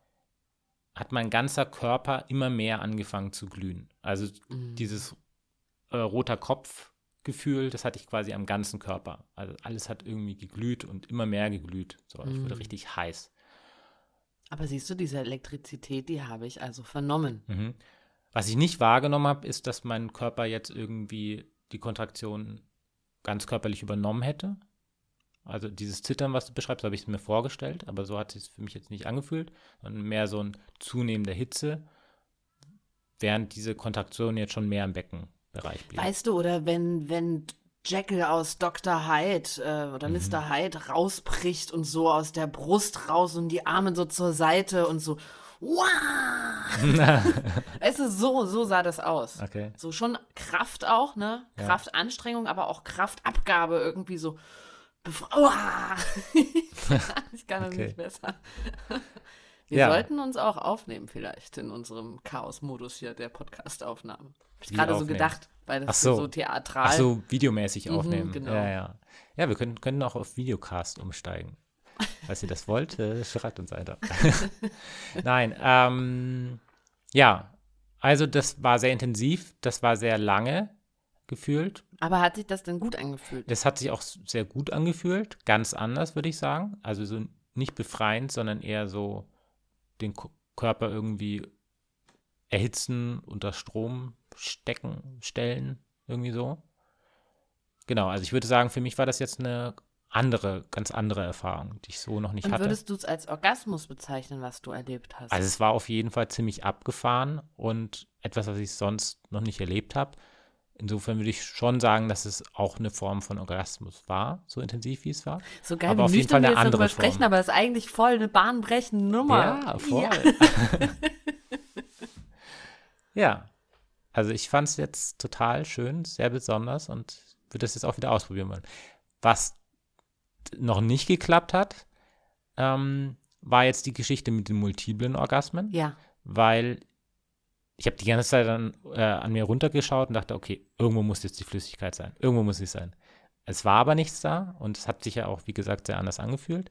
hat mein ganzer Körper immer mehr angefangen zu glühen. Also dieses äh, roter Kopfgefühl, das hatte ich quasi am ganzen Körper. Also alles hat irgendwie geglüht und immer mehr geglüht. So, ich wurde richtig heiß. Aber siehst du, diese Elektrizität, die habe ich also vernommen. Mhm. Was ich nicht wahrgenommen habe, ist, dass mein Körper jetzt irgendwie die Kontraktion ganz körperlich übernommen hätte. Also dieses Zittern, was du beschreibst, habe ich es mir vorgestellt, aber so hat es sich für mich jetzt nicht angefühlt, sondern mehr so ein Zunehmen der Hitze, während diese Kontraktion jetzt schon mehr im Beckenbereich blieb. Weißt du, oder wenn, wenn Jekyll aus Dr. Hyde äh, oder Mhm. Mr. Hyde rausbricht und so aus der Brust raus und die Arme so zur Seite und so. Wow! weißt du, so, so sah das aus. Okay. So schon Kraft auch, ne? Ja. Kraftanstrengung, aber auch Kraftabgabe irgendwie so. Uah! [laughs] ich kann das Okay. nicht besser. [laughs] Wir Ja. sollten uns auch aufnehmen vielleicht in unserem Chaos-Modus hier der Podcast-Aufnahmen. Hab ich gerade so gedacht, weil das Ach so. so theatral. Ach so, videomäßig Mhm, aufnehmen. genau. Ja, ja. Ja, wir können, können auch auf Videocast umsteigen. Falls ihr das [laughs] wollt, äh, schreibt uns einfach. [laughs] Nein, ähm, ja, also das war sehr intensiv, das war sehr lange gefühlt. Aber hat sich das denn gut angefühlt? Das hat sich auch sehr gut angefühlt, ganz anders, würde ich sagen. Also so nicht befreiend, sondern eher so den Körper irgendwie erhitzen, unter Strom stecken, stellen, irgendwie so. Genau, also ich würde sagen, für mich war das jetzt eine andere, ganz andere Erfahrung, die ich so noch nicht Und hatte. würdest du es als Orgasmus bezeichnen, was du erlebt hast? Also es war auf jeden Fall ziemlich abgefahren und etwas, was ich sonst noch nicht erlebt habe. Insofern würde ich schon sagen, dass es auch eine Form von Orgasmus war, so intensiv wie es war. so geil, aber auf jeden Fall eine andere sprechen, Form. aber das ist eigentlich voll eine bahnbrechende Nummer. Ja, voll. Ja. [laughs] Ja, also ich fand es jetzt total schön, sehr besonders und würde das jetzt auch wieder ausprobieren wollen. Was noch nicht geklappt hat, ähm, war jetzt die Geschichte mit den multiplen Orgasmen, ja. weil ich habe die ganze Zeit dann äh, an mir runtergeschaut und dachte, okay, irgendwo muss jetzt die Flüssigkeit sein, irgendwo muss sie sein. Es war aber nichts da und es hat sich ja auch, wie gesagt, sehr anders angefühlt.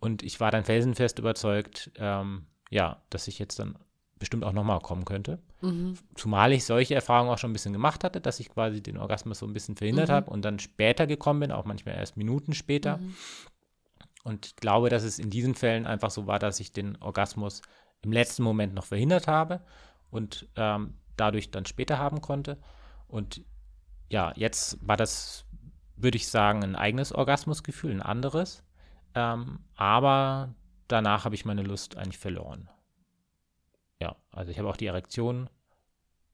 Und ich war dann felsenfest überzeugt, ähm, ja, dass ich jetzt dann bestimmt auch nochmal kommen könnte. Mhm. Zumal ich solche Erfahrungen auch schon ein bisschen gemacht hatte, dass ich quasi den Orgasmus so ein bisschen verhindert Mhm. habe und dann später gekommen bin, auch manchmal erst Minuten später. Mhm. Und ich glaube, dass es in diesen Fällen einfach so war, dass ich den Orgasmus im letzten Moment noch verhindert habe und ähm, dadurch dann später haben konnte. Und ja, jetzt war das, würde ich sagen, ein eigenes Orgasmusgefühl, ein anderes. Ähm, aber danach habe ich meine Lust eigentlich verloren. Ja, also ich habe auch die Erektion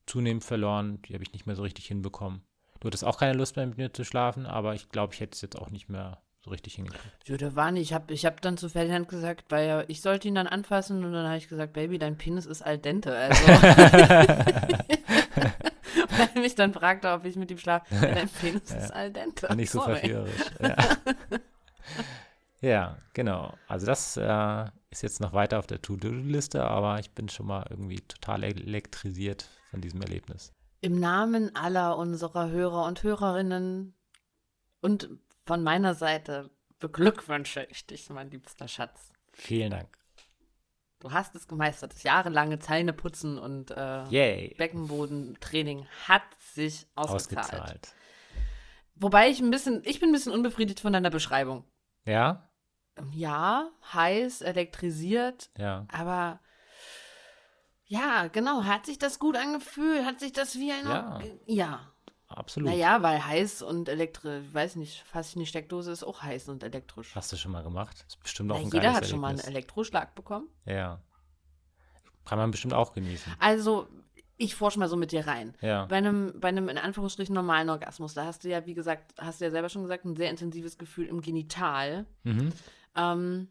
zunehmend verloren, die habe ich nicht mehr so richtig hinbekommen. Du hattest auch keine Lust mehr mit mir zu schlafen, aber ich glaube, ich hätte es jetzt auch nicht mehr so richtig hingekriegt. Ja, da war nicht. Ich habe ich hab dann zu Ferdinand gesagt, weil er- ich sollte ihn dann anfassen und dann habe ich gesagt, Baby, dein Penis ist al dente. Also. [laughs] weil er mich dann fragte, ob ich mit ihm schlafe. Ja, [laughs] dein Penis ist al dente. Nicht so verführerisch. [laughs] Ja. Ja, genau. Also das äh, ist jetzt noch weiter auf der To-Do-Liste, aber ich bin schon mal irgendwie total elektrisiert von diesem Erlebnis. Im Namen aller unserer Hörer und Hörerinnen und von meiner Seite beglückwünsche ich dich, mein liebster Schatz. Vielen Dank. Du hast es gemeistert. Das jahrelange Zähneputzen und äh. Beckenbodentraining hat sich ausgezahlt. Ausgezahlt. Wobei ich ein bisschen, ich bin ein bisschen unbefriedigt von deiner Beschreibung. Ja? Ja, heiß, elektrisiert, Ja. aber ja, genau, hat sich das gut angefühlt? Hat sich das wie ein. Ja. Ja. Absolut. Naja, weil heiß und elektrisch, ich weiß nicht, fast eine Steckdose ist auch heiß und elektrisch. Hast du schon mal gemacht? ist bestimmt auch Na, ein jeder hat schon mal einen Erlebnis. Elektroschlag bekommen. Ja. Kann man bestimmt auch genießen. Also, ich forsche mal so mit dir rein. Ja. Bei einem, bei einem in Anführungsstrichen normalen Orgasmus, da hast du ja, wie gesagt, hast du ja selber schon gesagt, ein sehr intensives Gefühl im Genital. Mhm. Ähm,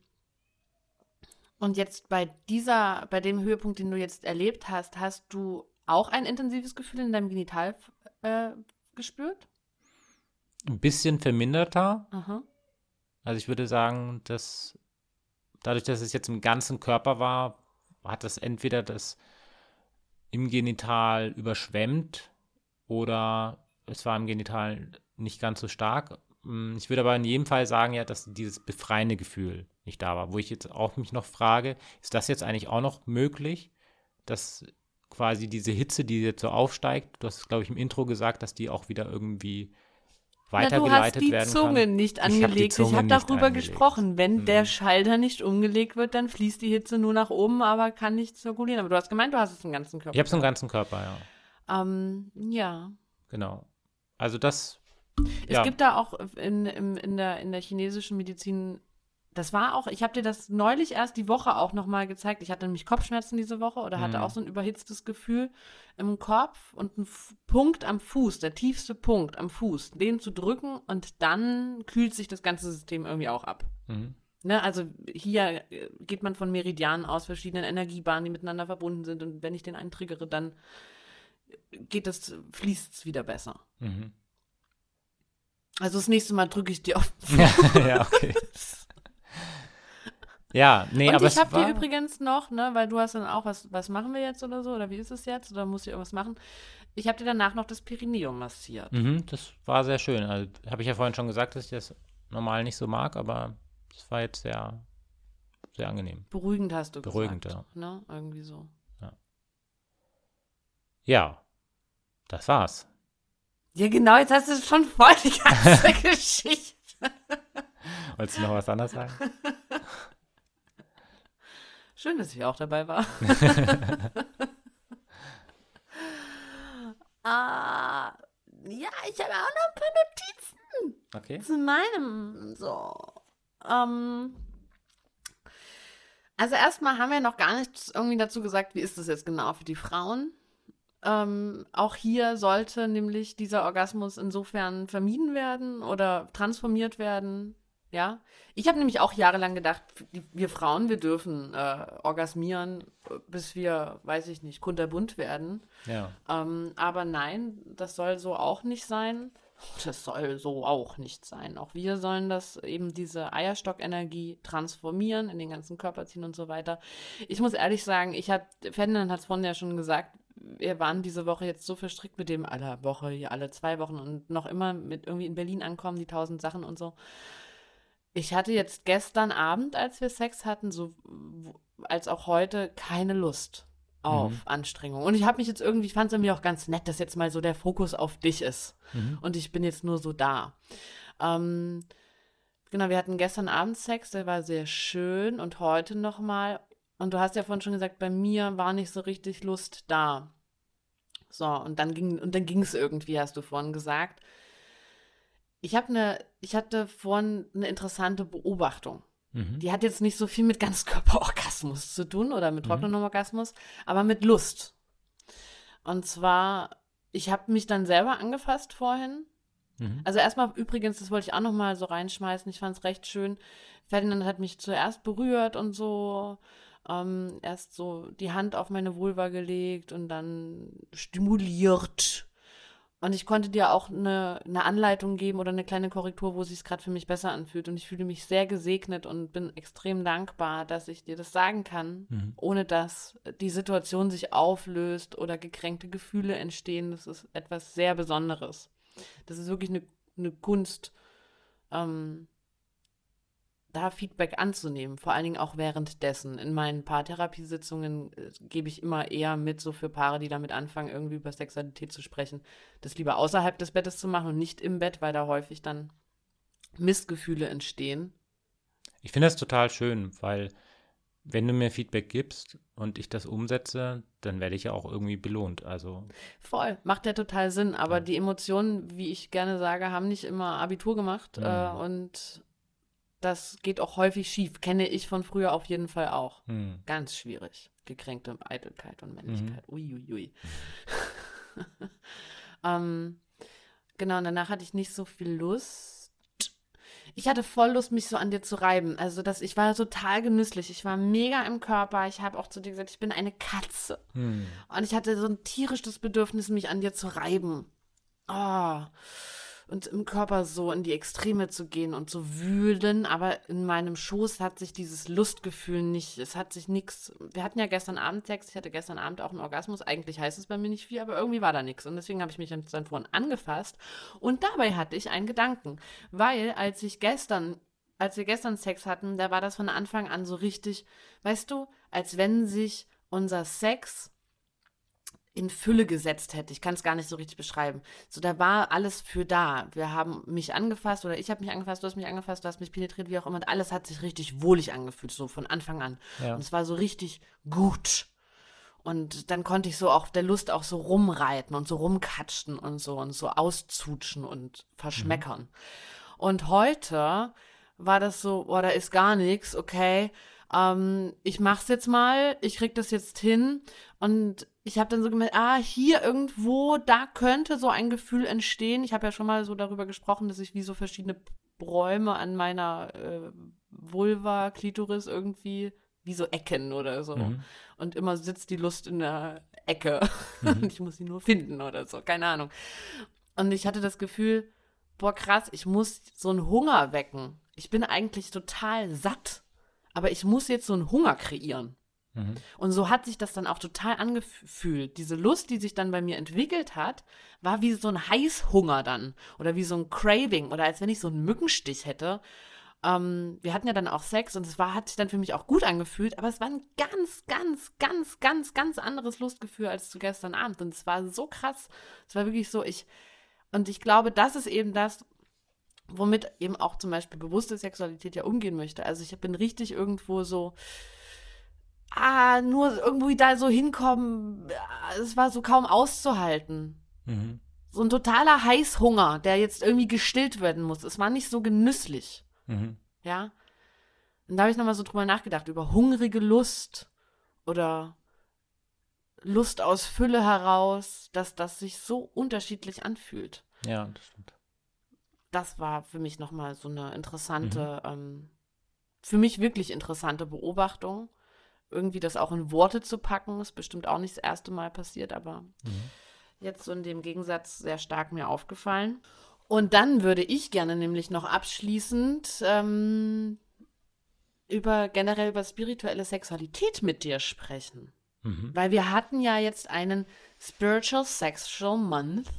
und jetzt bei dieser, bei dem Höhepunkt, den du jetzt erlebt hast, hast du auch ein intensives Gefühl in deinem Genital äh, gespürt? Ein bisschen verminderter. Aha. Also ich würde sagen, dass dadurch, dass es jetzt im ganzen Körper war, hat das entweder das im Genital überschwemmt oder es war im Genital nicht ganz so stark. Mm, Ich würde aber in jedem Fall sagen, ja, dass dieses befreiende Gefühl nicht da war. Wo ich jetzt auch mich noch frage, ist das jetzt eigentlich auch noch möglich, dass quasi diese Hitze, die jetzt so aufsteigt, du hast es, glaube ich, im Intro gesagt, dass die auch wieder irgendwie Na, du hast weitergeleitet die werden Zunge kann. nicht hab angelegt. Ich habe nicht darüber angelegt. gesprochen. Wenn Mhm. der Schalter nicht umgelegt wird, dann fließt die Hitze nur nach oben, aber kann nicht zirkulieren. Aber du hast gemeint, du hast es im ganzen Körper. Ich habe es im ganzen Körper, ja. Ähm, ja. Genau. Also das. Es ja. gibt da auch in, in, in, der, in der chinesischen Medizin, das war auch, ich habe dir das neulich erst die Woche auch nochmal gezeigt. Ich hatte nämlich Kopfschmerzen diese Woche oder hatte Mhm. auch so ein überhitztes Gefühl im Kopf und ein F Punkt am Fuß, der tiefste Punkt am Fuß, den zu drücken und dann kühlt sich das ganze System irgendwie auch ab. Mhm. Ne, also hier äh, geht man von Meridianen aus, verschiedenen Energiebahnen, die miteinander verbunden sind. Und wenn ich den einen triggere, dann geht es, fließt es wieder besser. Mhm. Also das nächste Mal drücke ich dir auf. [laughs] ja, okay. Ja, nee, Und aber ich habe dir übrigens noch, ne, weil du hast dann auch, was, was machen wir jetzt oder so, oder wie ist es jetzt, oder muss ich irgendwas machen? Ich habe dir danach noch das Perineum massiert. Mhm, das war sehr schön. Also, habe ich ja vorhin schon gesagt, dass ich das normal nicht so mag, aber es war jetzt sehr, sehr angenehm. Beruhigend hast du Beruhigend, gesagt. Ne, irgendwie so. Ja, das war's. Ja, genau, jetzt hast du schon voll die ganze [laughs] Geschichte. Wolltest du noch was anderes sagen? Schön, dass ich auch dabei war. [laughs] ah, ja, ich habe auch noch ein paar Notizen Okay. zu meinem. So. Ähm, also erstmal haben wir noch gar nichts irgendwie dazu gesagt, wie ist das jetzt genau für die Frauen. Ähm, auch hier sollte nämlich dieser Orgasmus insofern vermieden werden oder transformiert werden. Ja, ich habe nämlich auch jahrelang gedacht, wir Frauen, wir dürfen äh, orgasmieren, bis wir, weiß ich nicht, kunterbunt werden. Ja. Ähm, aber nein, das soll so auch nicht sein. Das soll so auch nicht sein. Auch wir sollen das eben diese Eierstockenergie transformieren, in den ganzen Körper ziehen und so weiter. Ich muss ehrlich sagen, ich hat, Ferdinand hat es vorhin ja schon gesagt, wir waren diese Woche jetzt so verstrickt mit dem aller Woche, hier alle zwei Wochen und noch immer mit irgendwie in Berlin ankommen, die tausend Sachen und so. Ich hatte jetzt gestern Abend, als wir Sex hatten, so als auch heute, keine Lust auf Mhm. Anstrengung. Und ich habe mich jetzt irgendwie, ich fand es irgendwie auch ganz nett, dass jetzt mal so der Fokus auf dich ist. Mhm. Und ich bin jetzt nur so da. Ähm, genau, wir hatten gestern Abend Sex, der war sehr schön und heute nochmal. Und du hast ja vorhin schon gesagt, bei mir war nicht so richtig Lust da. So, und dann ging, und dann ging es irgendwie, hast du vorhin gesagt. Ich habe eine, ich hatte vorhin eine interessante Beobachtung. Mhm. Die hat jetzt nicht so viel mit Ganzkörperorgasmus [laughs] zu tun oder mit Mhm. trockenem Orgasmus, aber mit Lust. Und zwar, ich habe mich dann selber angefasst vorhin. Mhm. Also erstmal übrigens, das wollte ich auch noch mal so reinschmeißen. Ich fand es recht schön. Ferdinand hat mich zuerst berührt und so. Ähm, erst so die Hand auf meine Vulva gelegt und dann stimuliert. Und ich konnte dir auch eine, eine Anleitung geben oder eine kleine Korrektur, wo es sich gerade für mich besser anfühlt. Und ich fühle mich sehr gesegnet und bin extrem dankbar, dass ich dir das sagen kann, Mhm. ohne dass die Situation sich auflöst oder gekränkte Gefühle entstehen. Das ist etwas sehr Besonderes. Das ist wirklich eine, eine Kunst, ähm, da Feedback anzunehmen, vor allen Dingen auch währenddessen. In meinen Paartherapiesitzungen äh, gebe ich immer eher mit, so für Paare, die damit anfangen, irgendwie über Sexualität zu sprechen, das lieber außerhalb des Bettes zu machen und nicht im Bett, weil da häufig dann Missgefühle entstehen. Ich finde das total schön, weil wenn du mir Feedback gibst und ich das umsetze, dann werde ich ja auch irgendwie belohnt. Also, Voll, macht ja total Sinn, aber Ja. die Emotionen, wie ich gerne sage, haben nicht immer Abitur gemacht Mhm. äh, und das geht auch häufig schief. Kenne ich von früher auf jeden Fall auch. hm. Ganz schwierig. Gekränkte Eitelkeit und Männlichkeit. Uiuiui. [laughs] ähm, genau, und danach hatte ich nicht so viel Lust. Ich hatte voll Lust, mich so an dir zu reiben. Also, das, ich war total genüsslich. Ich war mega im Körper. Ich habe auch zu dir gesagt, ich bin eine Katze. Hm. Und ich hatte so ein tierisches Bedürfnis, mich an dir zu reiben. Oh. Und im Körper so in die Extreme zu gehen und zu wühlen. Aber in meinem Schoß hat sich dieses Lustgefühl nicht, es hat sich nichts. Wir hatten ja gestern Abend Sex, ich hatte gestern Abend auch einen Orgasmus. Eigentlich heißt es bei mir nicht viel, aber irgendwie war da nichts. Und deswegen habe ich mich dann vorhin angefasst. Und dabei hatte ich einen Gedanken. Weil, als ich gestern als wir gestern Sex hatten, da war das von Anfang an so richtig, weißt du, als wenn sich unser Sex in Fülle gesetzt hätte. Ich kann es gar nicht so richtig beschreiben. So, da war alles für da. Wir haben mich angefasst oder ich habe mich angefasst, du hast mich angefasst, du hast mich penetriert, wie auch immer. Und alles hat sich richtig wohlig angefühlt, so von Anfang an. Ja. Und es war so richtig gut. Und dann konnte ich so auch der Lust auch so rumreiten und so rumkatschen und so und so auszutschen und verschmeckern. Und heute war das so, boah, da ist gar nichts, okay. Ähm, ich mach's jetzt mal, ich krieg das jetzt hin. Und ich habe dann so gemerkt, ah, hier irgendwo, da könnte so ein Gefühl entstehen. Ich habe ja schon mal so darüber gesprochen, dass ich wie so verschiedene Bräume an meiner äh, Vulva, Klitoris irgendwie, wie so Ecken oder so. Mhm. Und immer sitzt die Lust in der Ecke. [laughs] Und ich muss sie nur finden oder so, keine Ahnung. Und ich hatte das Gefühl, boah, krass, ich muss so einen Hunger wecken. Ich bin eigentlich total satt. aber ich muss jetzt so einen Hunger kreieren. Mhm. Und so hat sich das dann auch total angefühlt. Diese Lust, die sich dann bei mir entwickelt hat, war wie so ein Heißhunger dann oder wie so ein Craving oder als wenn ich so einen Mückenstich hätte. Ähm, wir hatten ja dann auch Sex und es war, hat sich dann für mich auch gut angefühlt, aber es war ein ganz, ganz, ganz, ganz, ganz anderes Lustgefühl als zu gestern Abend. Und es war so krass. Es war wirklich so, ich, und ich glaube, das ist eben das, womit eben auch zum Beispiel bewusste Sexualität ja umgehen möchte. Also ich bin richtig irgendwo so, ah, nur irgendwo da so hinkommen, es war so kaum auszuhalten. Mhm. So ein totaler Heißhunger, der jetzt irgendwie gestillt werden muss. Es war nicht so genüsslich, Mhm. ja. Und da habe ich nochmal so drüber nachgedacht, über hungrige Lust oder Lust aus Fülle heraus, dass das sich so unterschiedlich anfühlt. Ja, das stimmt. Das war für mich nochmal so eine interessante, ähm, für mich wirklich interessante Beobachtung. Irgendwie das auch in Worte zu packen, ist bestimmt auch nicht das erste Mal passiert, aber Mhm. jetzt so in dem Gegensatz sehr stark mir aufgefallen. Und dann würde ich gerne nämlich noch abschließend ähm, über generell über spirituelle Sexualität mit dir sprechen. Mhm. Weil wir hatten ja jetzt einen Spiritual Sexual Month.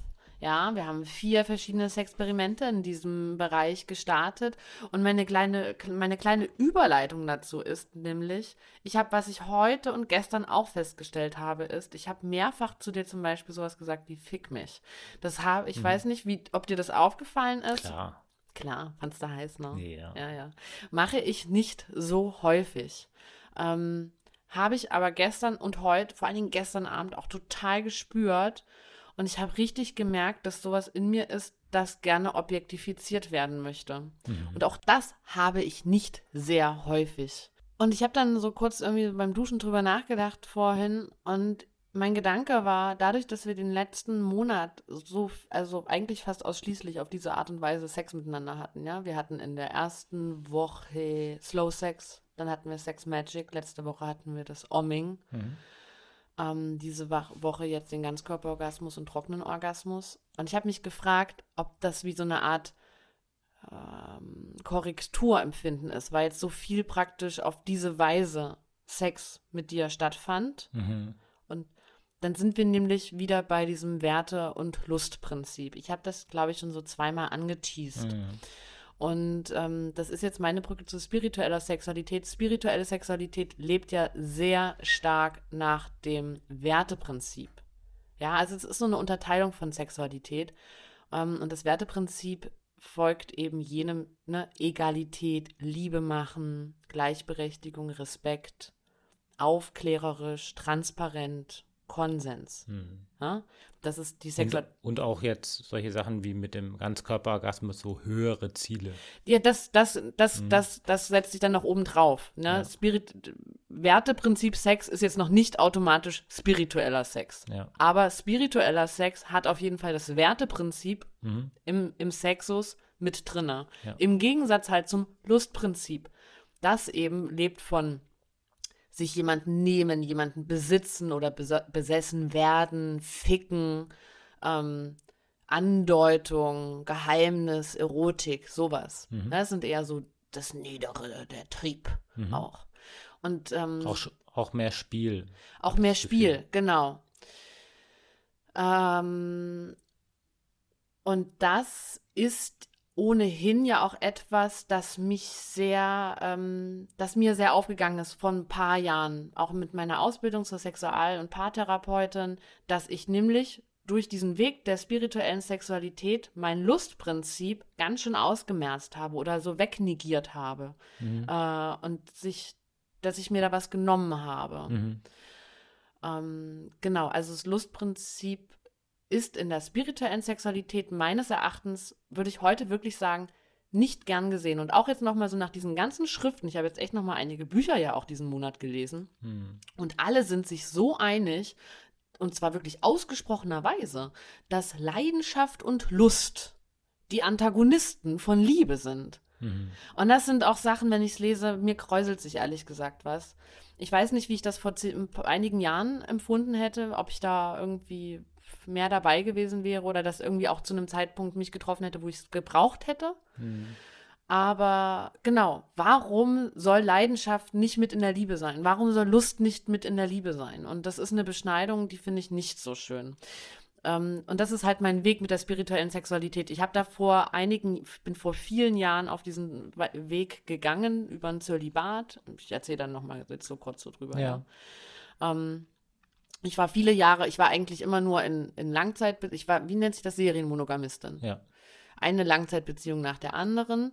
Ja, wir haben vier verschiedene Experimente in diesem Bereich gestartet. Und meine kleine, meine kleine Überleitung dazu ist nämlich, ich habe, was ich heute und gestern auch festgestellt habe, ist, ich habe mehrfach zu dir zum Beispiel sowas gesagt wie Fick mich. Das habe, ich weiß nicht, wie, ob dir das aufgefallen ist. Klar. Klar, fandst du heiß, ne? Ja. Ja, ja. Mache ich nicht so häufig. Ähm, habe ich aber gestern und heute, vor allen Dingen gestern Abend, auch total gespürt. Und ich habe richtig gemerkt, dass sowas in mir ist, das gerne objektifiziert werden möchte. Und auch das habe ich nicht sehr häufig. Und ich habe dann so kurz irgendwie beim Duschen drüber nachgedacht vorhin und mein Gedanke war, dadurch, dass wir den letzten Monat so, also eigentlich fast ausschließlich auf diese Art und Weise Sex miteinander hatten, ja. Wir hatten in der ersten Woche Slow Sex, dann hatten wir Sex Magic, letzte Woche hatten wir das Omming, Mhm. Ähm, diese Woche jetzt den Ganzkörperorgasmus und trockenen Orgasmus. Und ich habe mich gefragt, ob das wie so eine Art ähm, Korrekturempfinden ist, weil jetzt so viel praktisch auf diese Weise Sex mit dir stattfand. Mhm. Und dann sind wir nämlich wieder bei diesem Werte- und Lustprinzip. Ich habe das, glaube ich, schon so zweimal angeteased. Mhm. Und ähm, das ist jetzt meine Brücke zu spiritueller Sexualität. Spirituelle Sexualität lebt ja sehr stark nach dem Werteprinzip. Ja, also es ist so eine Unterteilung von Sexualität. Ähm, und das Werteprinzip folgt eben jenem, ne, Egalität, Liebe machen, Gleichberechtigung, Respekt, aufklärerisch, transparent, Konsens. Mhm. Ja? Das ist die Und, Sexualität. und auch jetzt solche Sachen wie mit dem Ganzkörperorgasmus, so höhere Ziele. Ja, das, das, das, das, das setzt sich dann noch oben drauf. Ne? Ja. Spirit, Werteprinzip Sex ist jetzt noch nicht automatisch spiritueller Sex. Ja. Aber spiritueller Sex hat auf jeden Fall das Werteprinzip Mhm. im, im Sexus mit drinne. Im Gegensatz halt zum Lustprinzip. Das eben lebt von sich jemanden nehmen, jemanden besitzen oder bes besessen werden, ficken, ähm, Andeutung, Geheimnis, Erotik, sowas. Mhm. Das sind eher so das Niedere, der Trieb Mhm. auch. Und ähm, Auch, auch mehr Spiel. auch mehr Spiel, Gefühl. genau. Ähm, und das ist ohnehin ja auch etwas, das mich sehr, ähm, das mir sehr aufgegangen ist vor ein paar Jahren, auch mit meiner Ausbildung zur Sexual- und Paartherapeutin, dass ich nämlich durch diesen Weg der spirituellen Sexualität mein Lustprinzip ganz schön ausgemerzt habe oder so wegnegiert habe Mhm. äh, und sich, dass ich mir da was genommen habe. Mhm. Ähm, genau, also das Lustprinzip ist in der spirituellen Sexualität meines Erachtens, würde ich heute wirklich sagen, nicht gern gesehen. Und auch jetzt nochmal so nach diesen ganzen Schriften, ich habe jetzt echt nochmal einige Bücher ja auch diesen Monat gelesen, Mhm. und alle sind sich so einig, und zwar wirklich ausgesprochenerweise, dass Leidenschaft und Lust die Antagonisten von Liebe sind. Mhm. Und das sind auch Sachen, wenn ich es lese, mir kräuselt sich ehrlich gesagt was. Ich weiß nicht, wie ich das vor einigen Jahren empfunden hätte, ob ich da irgendwie mehr dabei gewesen wäre oder das irgendwie auch zu einem Zeitpunkt mich getroffen hätte, wo ich es gebraucht hätte. Mhm. Aber genau, warum soll Leidenschaft nicht mit in der Liebe sein? Warum soll Lust nicht mit in der Liebe sein? Und das ist eine Beschneidung, die finde ich nicht so schön. Ähm, und das ist halt mein Weg mit der spirituellen Sexualität. Ich habe da vor einigen, bin vor vielen Jahren auf diesen Weg gegangen über ein Zölibat. Ich erzähle dann nochmal jetzt so kurz so drüber. Ja. ja. Ähm, ich war viele Jahre, ich war eigentlich immer nur in, in Langzeit, ich war, wie nennt sich das, Serienmonogamistin. Ja. Eine Langzeitbeziehung nach der anderen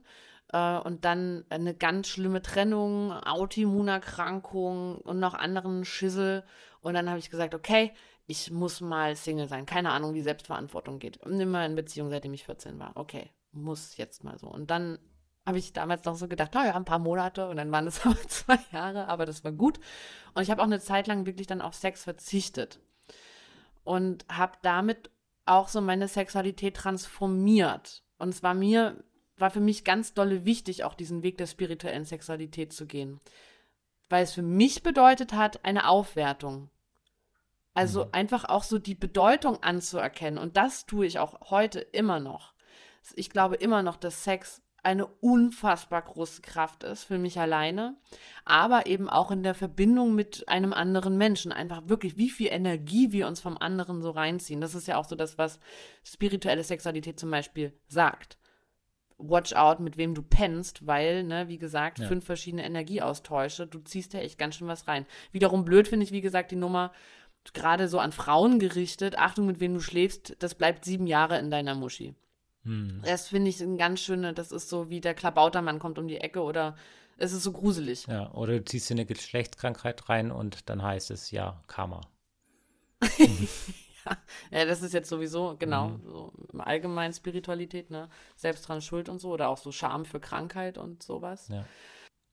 äh, und dann eine ganz schlimme Trennung, Autoimmunerkrankung und noch anderen Schissel. Und dann habe ich gesagt, okay, ich muss mal Single sein. Keine Ahnung, wie Selbstverantwortung geht. Und immer in Beziehung, seitdem ich 14 war. Okay, muss jetzt mal so. Und dann habe ich damals noch so gedacht, naja, ein paar Monate und dann waren es [laughs] aber zwei Jahre, aber das war gut. Und ich habe auch eine Zeit lang wirklich dann auf Sex verzichtet und habe damit auch so meine Sexualität transformiert. Und es war mir war für mich ganz dolle wichtig, auch diesen Weg der spirituellen Sexualität zu gehen. Weil es für mich bedeutet hat, eine Aufwertung. Also mhm. einfach auch so die Bedeutung anzuerkennen. Und das tue ich auch heute immer noch. Ich glaube immer noch, dass Sex eine unfassbar große Kraft ist für mich alleine, aber eben auch in der Verbindung mit einem anderen Menschen. Einfach wirklich, wie viel Energie wir uns vom anderen so reinziehen. Das ist ja auch so das, was spirituelle Sexualität zum Beispiel sagt watch out, mit wem du pennst, weil, ne, wie gesagt, ja. fünf verschiedene Energieaustausche, du ziehst ja echt ganz schön was rein. Wiederum blöd finde ich, wie gesagt, die Nummer gerade so an Frauen gerichtet, Achtung, mit wem du schläfst, das bleibt sieben Jahre in deiner Muschi. Hm. Das finde ich ein ganz schöne, das ist so wie der Klabautermann kommt um die Ecke oder es ist so gruselig. Ja, oder du ziehst dir eine Geschlechtskrankheit rein und dann heißt es ja Karma. [laughs] ja, das ist jetzt sowieso, genau, mhm. so im Allgemeinen Spiritualität, ne? Selbst dran schuld und so, oder auch so Scham für Krankheit und sowas. Ja.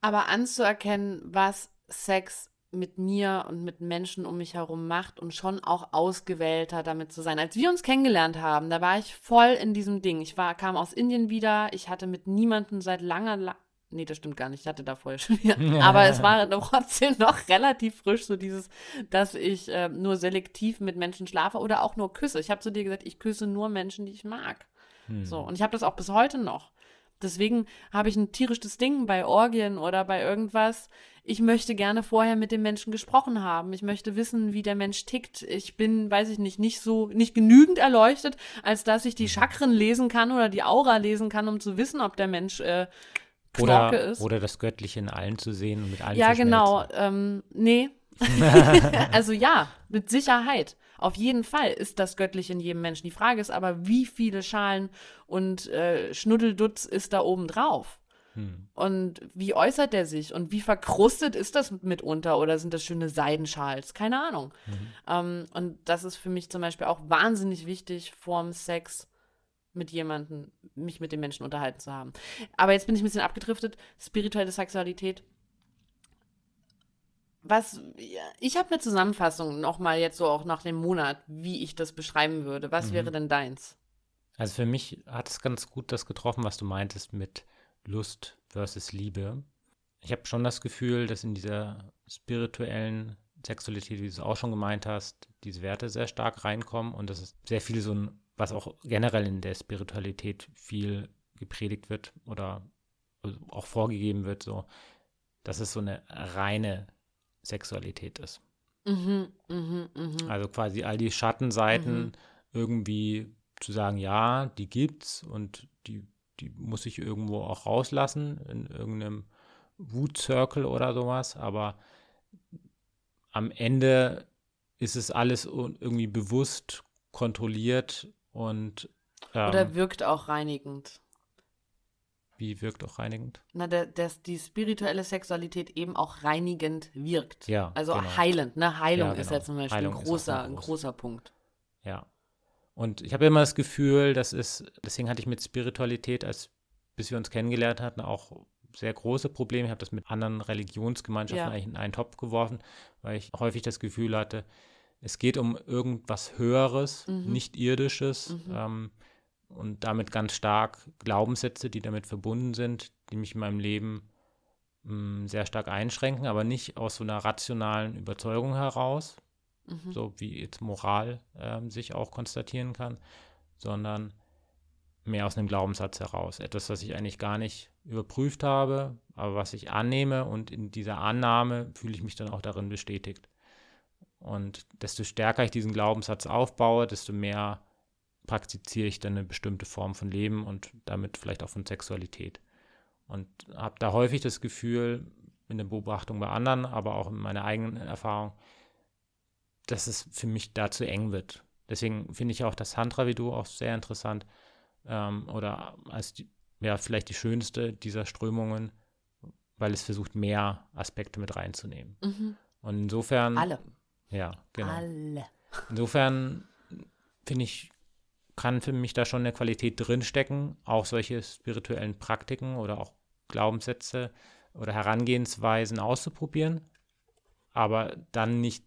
Aber anzuerkennen, was Sex mit mir und mit Menschen um mich herum macht und schon auch ausgewählter damit zu sein. Als wir uns kennengelernt haben, da war ich voll in diesem Ding. Ich war, kam aus Indien wieder, ich hatte mit niemandem seit langer, Nee, das stimmt gar nicht. Ich hatte da vorher schon wieder. [laughs] Aber es war trotzdem noch relativ frisch, so dieses, dass ich äh, nur selektiv mit Menschen schlafe oder auch nur küsse. Ich habe zu dir gesagt, ich küsse nur Menschen, die ich mag. Hm. So, und ich habe das auch bis heute noch. Deswegen habe ich ein tierisches Ding bei Orgien oder bei irgendwas. Ich möchte gerne vorher mit dem Menschen gesprochen haben. Ich möchte wissen, wie der Mensch tickt. Ich bin, weiß ich nicht, nicht so, nicht genügend erleuchtet, als dass ich die Chakren lesen kann oder die Aura lesen kann, um zu wissen, ob der Mensch äh, oder, ist. Oder das Göttliche in allen zu sehen und mit allen Ja, genau. Ähm, nee. Also ja, mit Sicherheit. Auf jeden Fall ist das Göttliche in jedem Menschen. Die Frage ist aber, wie viele Schalen und äh, Schnuddeldutz ist da oben drauf? Hm. Und wie äußert der sich? Und wie verkrustet ist das mitunter? Oder sind das schöne Seidenschals? Keine Ahnung. Mhm. Ähm, und das ist für mich zum Beispiel auch wahnsinnig wichtig vorm Sex mit jemandem, mich mit den Menschen unterhalten zu haben. Aber jetzt bin ich ein bisschen abgedriftet. Spirituelle Sexualität. Was, ich habe eine Zusammenfassung nochmal jetzt so auch nach dem Monat, wie ich das beschreiben würde. Was mhm. wäre denn deins? Also für mich hat es ganz gut das getroffen, was du meintest mit Lust versus Liebe. Ich habe schon das Gefühl, dass in dieser spirituellen Sexualität, wie du es auch schon gemeint hast, diese Werte sehr stark reinkommen und dass es sehr viel so ein was auch generell in der Spiritualität viel gepredigt wird oder auch vorgegeben wird, so, dass es so eine reine Sexualität ist. Mhm, mh, mh. Also quasi all die Schattenseiten mhm. irgendwie zu sagen, ja, die gibt's und die, die muss ich irgendwo auch rauslassen in irgendeinem Wut-Circle oder sowas, aber am Ende ist es alles irgendwie bewusst kontrolliert und ähm, Oder wirkt auch reinigend. Wie wirkt auch reinigend? Na, der, dass die spirituelle Sexualität eben auch reinigend wirkt. Ja. Also genau. heilend, ne? Heilung ja, genau. ist ja zum Beispiel Heilung ein großer, ein großer Punkt. Ja. Und ich habe immer das Gefühl, das ist, deswegen hatte ich mit Spiritualität, als bis wir uns kennengelernt hatten, auch sehr große Probleme. Ich habe das mit anderen Religionsgemeinschaften ja. eigentlich in einen Topf geworfen, weil ich häufig das Gefühl hatte, es geht um irgendwas Höheres, mhm. nicht Irdisches mhm. ähm, und damit ganz stark Glaubenssätze, die damit verbunden sind, die mich in meinem Leben mh, mm, sehr stark einschränken, aber nicht aus so einer rationalen Überzeugung heraus, mhm. so wie jetzt Moral äh, sich auch konstatieren kann, sondern mehr aus einem Glaubenssatz heraus. Etwas, was ich eigentlich gar nicht überprüft habe, aber was ich annehme und in dieser Annahme fühle ich mich dann auch darin bestätigt. Und desto stärker ich diesen Glaubenssatz aufbaue, desto mehr praktiziere ich dann eine bestimmte Form von Leben und damit vielleicht auch von Sexualität. Und habe da häufig das Gefühl, in der Beobachtung bei anderen, aber auch in meiner eigenen Erfahrung, dass es für mich da zu eng wird. Deswegen finde ich auch das Tantra wie du auch sehr interessant ähm, oder als die, ja, vielleicht die schönste dieser Strömungen, weil es versucht, mehr Aspekte mit reinzunehmen. Mhm. Und insofern. Alle. Ja, genau. Alle. Insofern finde ich, kann für mich da schon eine Qualität drinstecken, auch solche spirituellen Praktiken oder auch Glaubenssätze oder Herangehensweisen auszuprobieren, aber dann nicht,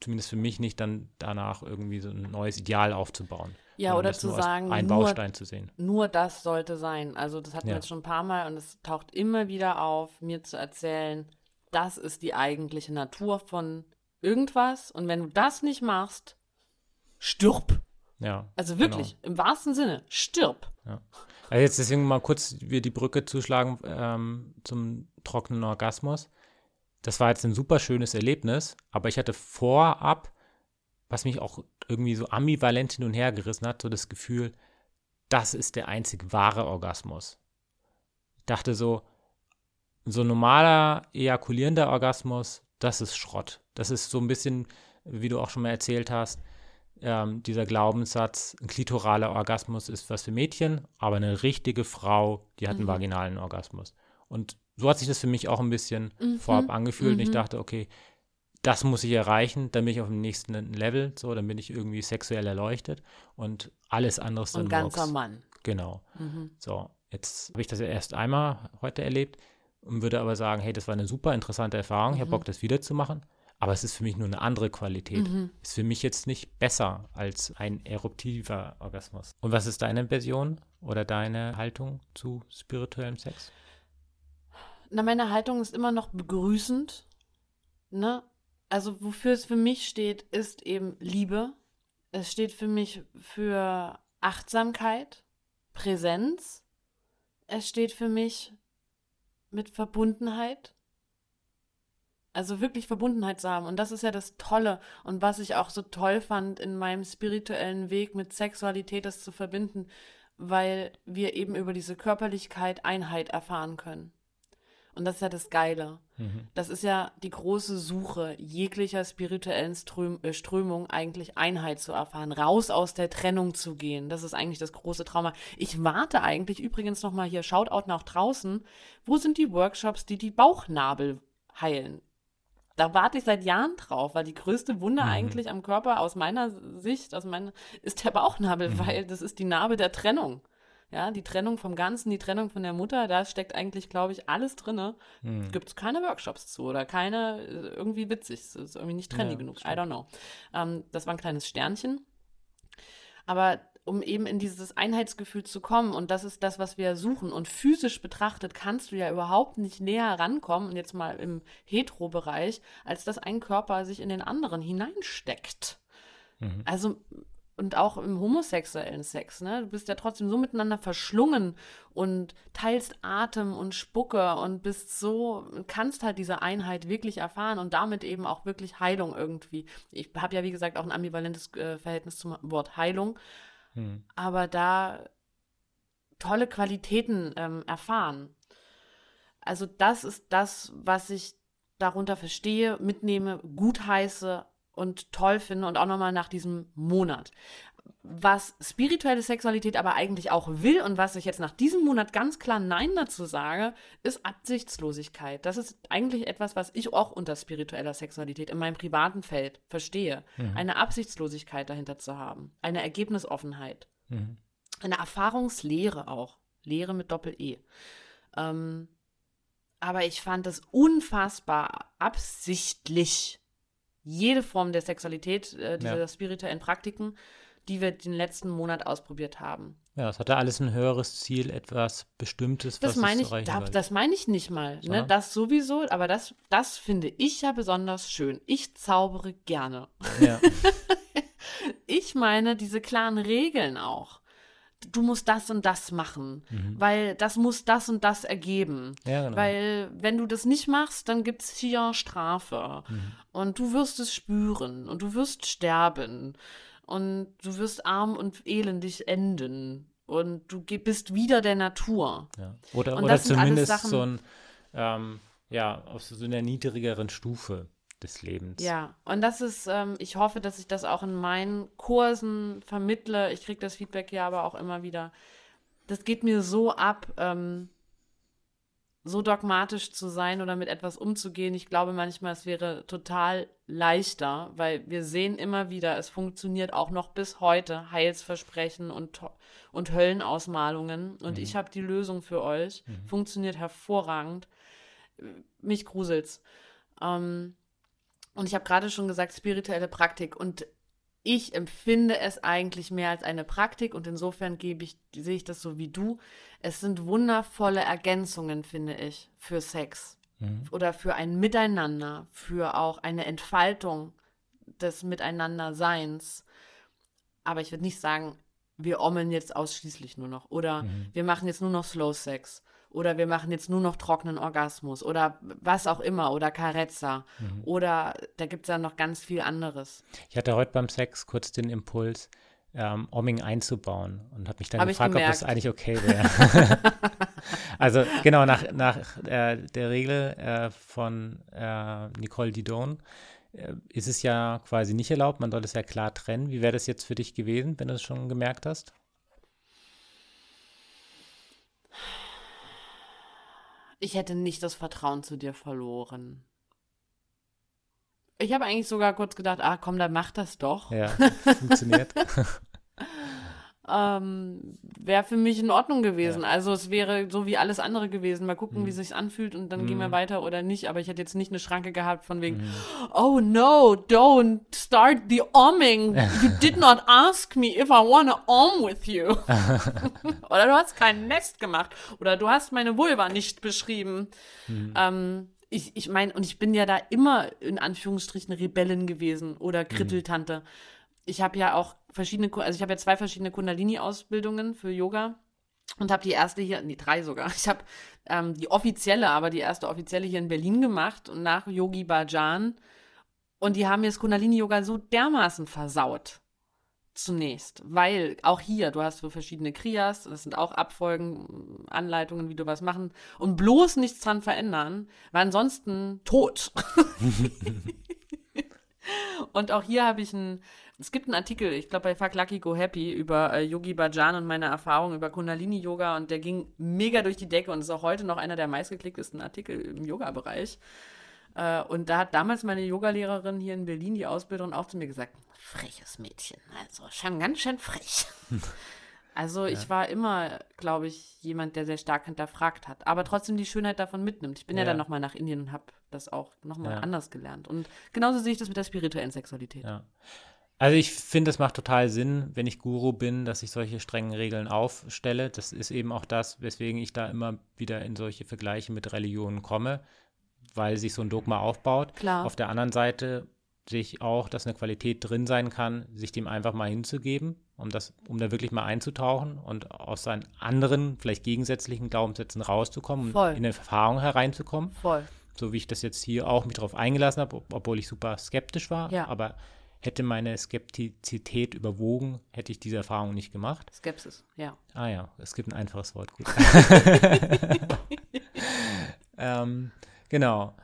zumindest für mich nicht, dann danach irgendwie so ein neues Ideal aufzubauen. Ja, oder zu sagen, ein Baustein zu sehen. Nur das sollte sein. Also das hatten Ja. wir jetzt schon ein paar Mal und es taucht immer wieder auf, mir zu erzählen, das ist die eigentliche Natur von irgendwas und wenn du das nicht machst, stirb. Ja. Also wirklich, im wahrsten Sinne, stirb. Also jetzt deswegen mal kurz wir die Brücke zuschlagen ähm, zum trockenen Orgasmus. Das war jetzt ein super schönes Erlebnis, aber ich hatte vorab, was mich auch irgendwie so ambivalent hin und her gerissen hat, so das Gefühl, das ist der einzig wahre Orgasmus. Ich dachte so, so normaler ejakulierender Orgasmus, das ist Schrott. Das ist so ein bisschen, wie du auch schon mal erzählt hast, ähm, dieser Glaubenssatz, ein klitoraler Orgasmus ist was für Mädchen, aber eine richtige Frau, die hat einen Mhm. vaginalen Orgasmus. Und so hat sich das für mich auch ein bisschen Mhm. vorab angefühlt. Und ich Mhm. dachte, okay, das muss ich erreichen, dann bin ich auf dem nächsten Level, so, dann bin ich irgendwie sexuell erleuchtet und alles andere ist dann Und ganzer Murks. Mann. Genau. Mhm. So, jetzt habe ich das ja erst einmal heute erlebt und würde aber sagen, hey, das war eine super interessante Erfahrung. Ich habe Mhm. Bock, das wieder zu machen. Aber es ist für mich nur eine andere Qualität. Mhm. Ist für mich jetzt nicht besser als ein eruptiver Orgasmus. Und was ist deine Version oder deine Haltung zu spirituellem Sex? Na, meine Haltung ist immer noch begrüßend. Ne? Also, wofür es für mich steht, ist eben Liebe. Es steht für mich für Achtsamkeit, Präsenz. Es steht für mich mit Verbundenheit. Also wirklich Verbundenheit zu haben. Und das ist ja das Tolle. Und was ich auch so toll fand in meinem spirituellen Weg mit Sexualität, das zu verbinden, weil wir eben über diese Körperlichkeit Einheit erfahren können. Und das ist ja das Geile. Mhm. Das ist ja die große Suche jeglicher spirituellen Ström äh, Strömung, eigentlich Einheit zu erfahren, raus aus der Trennung zu gehen. Das ist eigentlich das große Trauma. Ich warte eigentlich, übrigens nochmal hier, Shoutout nach draußen, wo sind die Workshops, die die Bauchnabel heilen? Da warte ich seit Jahren drauf, weil die größte Wunde Mhm. eigentlich am Körper aus meiner Sicht, aus meiner, ist der Bauchnabel, Mhm. weil das ist die Narbe der Trennung. Ja, die Trennung vom Ganzen, die Trennung von der Mutter, da steckt eigentlich, glaube ich, alles drinne Mhm. gibt es keine Workshops zu oder keine, äh, irgendwie witzig, es ist irgendwie nicht trendy Ja, genug, I stimmt. don't know. Ähm, das war ein kleines Sternchen. Aber um eben in dieses Einheitsgefühl zu kommen, und das ist das, was wir suchen, und physisch betrachtet kannst du ja überhaupt nicht näher rankommen, und jetzt mal im Hetero-Bereich, als dass ein Körper sich in den anderen hineinsteckt. Mhm. Also, und auch im homosexuellen Sex, ne? Du bist ja trotzdem so miteinander verschlungen und teilst Atem und Spucke und bist so, kannst halt diese Einheit wirklich erfahren und damit eben auch wirklich Heilung irgendwie. Ich habe ja, wie gesagt, auch ein ambivalentes äh, Verhältnis zum Wort Heilung, Mhm. aber da tolle Qualitäten ähm, erfahren. Also das ist das, was ich darunter verstehe, mitnehme, gutheiße und toll finde und auch nochmal nach diesem Monat. Was spirituelle Sexualität aber eigentlich auch will und was ich jetzt nach diesem Monat ganz klar Nein dazu sage, ist Absichtslosigkeit. Das ist eigentlich etwas, was ich auch unter spiritueller Sexualität in meinem privaten Feld verstehe. Eine Absichtslosigkeit dahinter zu haben, eine Ergebnisoffenheit Mhm. eine Erfahrungslehre auch. Lehre mit Doppel-E. Ähm, aber ich fand es unfassbar absichtlich, jede Form der Sexualität, äh, dieser Ja. spirituellen Praktiken, die wir den letzten Monat ausprobiert haben. Ja, es hatte alles ein höheres Ziel, etwas Bestimmtes, Das was meine ich, da, das meine ich nicht mal. Ne? Das sowieso, aber das, das finde ich ja besonders schön. Ich zaubere gerne. Ja. [laughs] Ich meine diese klaren Regeln auch. du musst das und das machen, Mhm. weil das muss das und das ergeben. Ja, genau. Weil wenn du das nicht machst, dann gibt es hier Strafe. Mhm. Und du wirst es spüren und du wirst sterben. Und du wirst arm und elendig enden. Und du bist wieder der Natur. Ja. Oder, Und oder das sind alles zumindest Sachen- so ein, ähm, ja, auf so einer niedrigeren Stufe des Lebens. Ja, und das ist, ähm, ich hoffe, dass ich das auch in meinen Kursen vermittle. Ich kriege das Feedback ja aber auch immer wieder. Das geht mir so ab, ähm, so dogmatisch zu sein oder mit etwas umzugehen. Ich glaube manchmal, es wäre total leichter, weil wir sehen immer wieder, es funktioniert auch noch bis heute, Heilsversprechen und, und Höllenausmalungen. Und ich habe die Lösung für euch. Funktioniert hervorragend. Mich gruselt's. Ähm, und ich habe gerade schon gesagt, spirituelle Praktik. Und ich empfinde es eigentlich mehr als eine Praktik und insofern gebe ich, sehe ich das so wie du. Es sind wundervolle Ergänzungen, finde ich, für Sex oder für ein Miteinander, für auch eine Entfaltung des Miteinanderseins. Aber ich würde nicht sagen, wir ommeln jetzt ausschließlich nur noch oder wir machen jetzt nur noch Slow Sex oder wir machen jetzt nur noch trockenen Orgasmus oder was auch immer oder Carezza oder da gibt es ja noch ganz viel anderes. Ich hatte heute beim Sex kurz den Impuls, ähm, Omming einzubauen und habe mich dann Hab gefragt, ob das eigentlich okay wäre. [laughs] also genau, nach, nach äh, der Regel äh, von äh, Nicole Didon äh, ist es ja quasi nicht erlaubt, man soll es ja klar trennen. Wie wäre das jetzt für dich gewesen, wenn du es schon gemerkt hast? Ich hätte nicht das Vertrauen zu dir verloren. Ich habe eigentlich sogar kurz gedacht, ah komm, dann mach das doch. Ja, [laughs] funktioniert. Ähm, wäre für mich in Ordnung gewesen. Also es wäre so wie alles andere gewesen. Mal gucken, Mhm. wie sich's anfühlt und dann gehen wir weiter oder nicht. Aber ich hätte jetzt nicht eine Schranke gehabt von wegen, oh no, don't start the omming. [laughs] You did not ask me if I wanna om with you. [laughs] oder du hast kein Nest gemacht. Oder du hast meine Vulva nicht beschrieben. Ähm, ich, ich meine, und ich bin ja da immer in Anführungsstrichen Rebellin gewesen oder Kritteltante. Ich habe ja auch verschiedene, also ich habe ja zwei verschiedene Kundalini-Ausbildungen für Yoga und habe die erste hier, nee, drei sogar. Ich habe ähm, die offizielle, aber die erste offizielle hier in Berlin gemacht und nach Yogi Bhajan. Und die haben mir das Kundalini-Yoga so dermaßen versaut. Zunächst, weil auch hier, du hast so verschiedene Kriyas, das sind auch Abfolgen, Anleitungen, wie du was machen und bloß nichts dran verändern, weil ansonsten tot. [laughs] [laughs] und auch hier habe ich ein, es gibt einen Artikel, ich glaube bei Fuck Lucky Go Happy über äh, Yogi Bhajan und meine Erfahrung über Kundalini Yoga und der ging mega durch die Decke und ist auch heute noch einer der meistgeklicktesten Artikel im Yoga-Bereich. Äh, und da hat damals meine Yogalehrerin hier in Berlin, die Ausbilderin, auch zu mir gesagt, freches Mädchen, also schon ganz schön frech. [laughs] Also ich war immer, glaube ich, jemand, der sehr stark hinterfragt hat, aber trotzdem die Schönheit davon mitnimmt. Ich bin ja, Ja. dann nochmal nach Indien und habe das auch nochmal Ja. anders gelernt. Und genauso sehe ich das mit der spirituellen Sexualität. Ja. Also ich finde, es macht total Sinn, wenn ich Guru bin, dass ich solche strengen Regeln aufstelle. Das ist eben auch das, weswegen ich da immer wieder in solche Vergleiche mit Religionen komme, weil sich so ein Dogma aufbaut. Klar. Auf der anderen Seite sehe ich auch, dass eine Qualität drin sein kann, sich dem einfach mal hinzugeben, um das, um da wirklich mal einzutauchen und aus seinen anderen, vielleicht gegensätzlichen Glaubenssätzen rauszukommen Voll. und in eine Erfahrung hereinzukommen Voll. so wie ich das jetzt hier auch mich darauf eingelassen habe, ob- obwohl ich super skeptisch war. Ja. Aber hätte meine Skeptizität überwogen, hätte ich diese Erfahrung nicht gemacht. Skepsis, ja. Ah ja, es gibt ein einfaches Wort, gut. [laughs] [laughs] ähm, genau.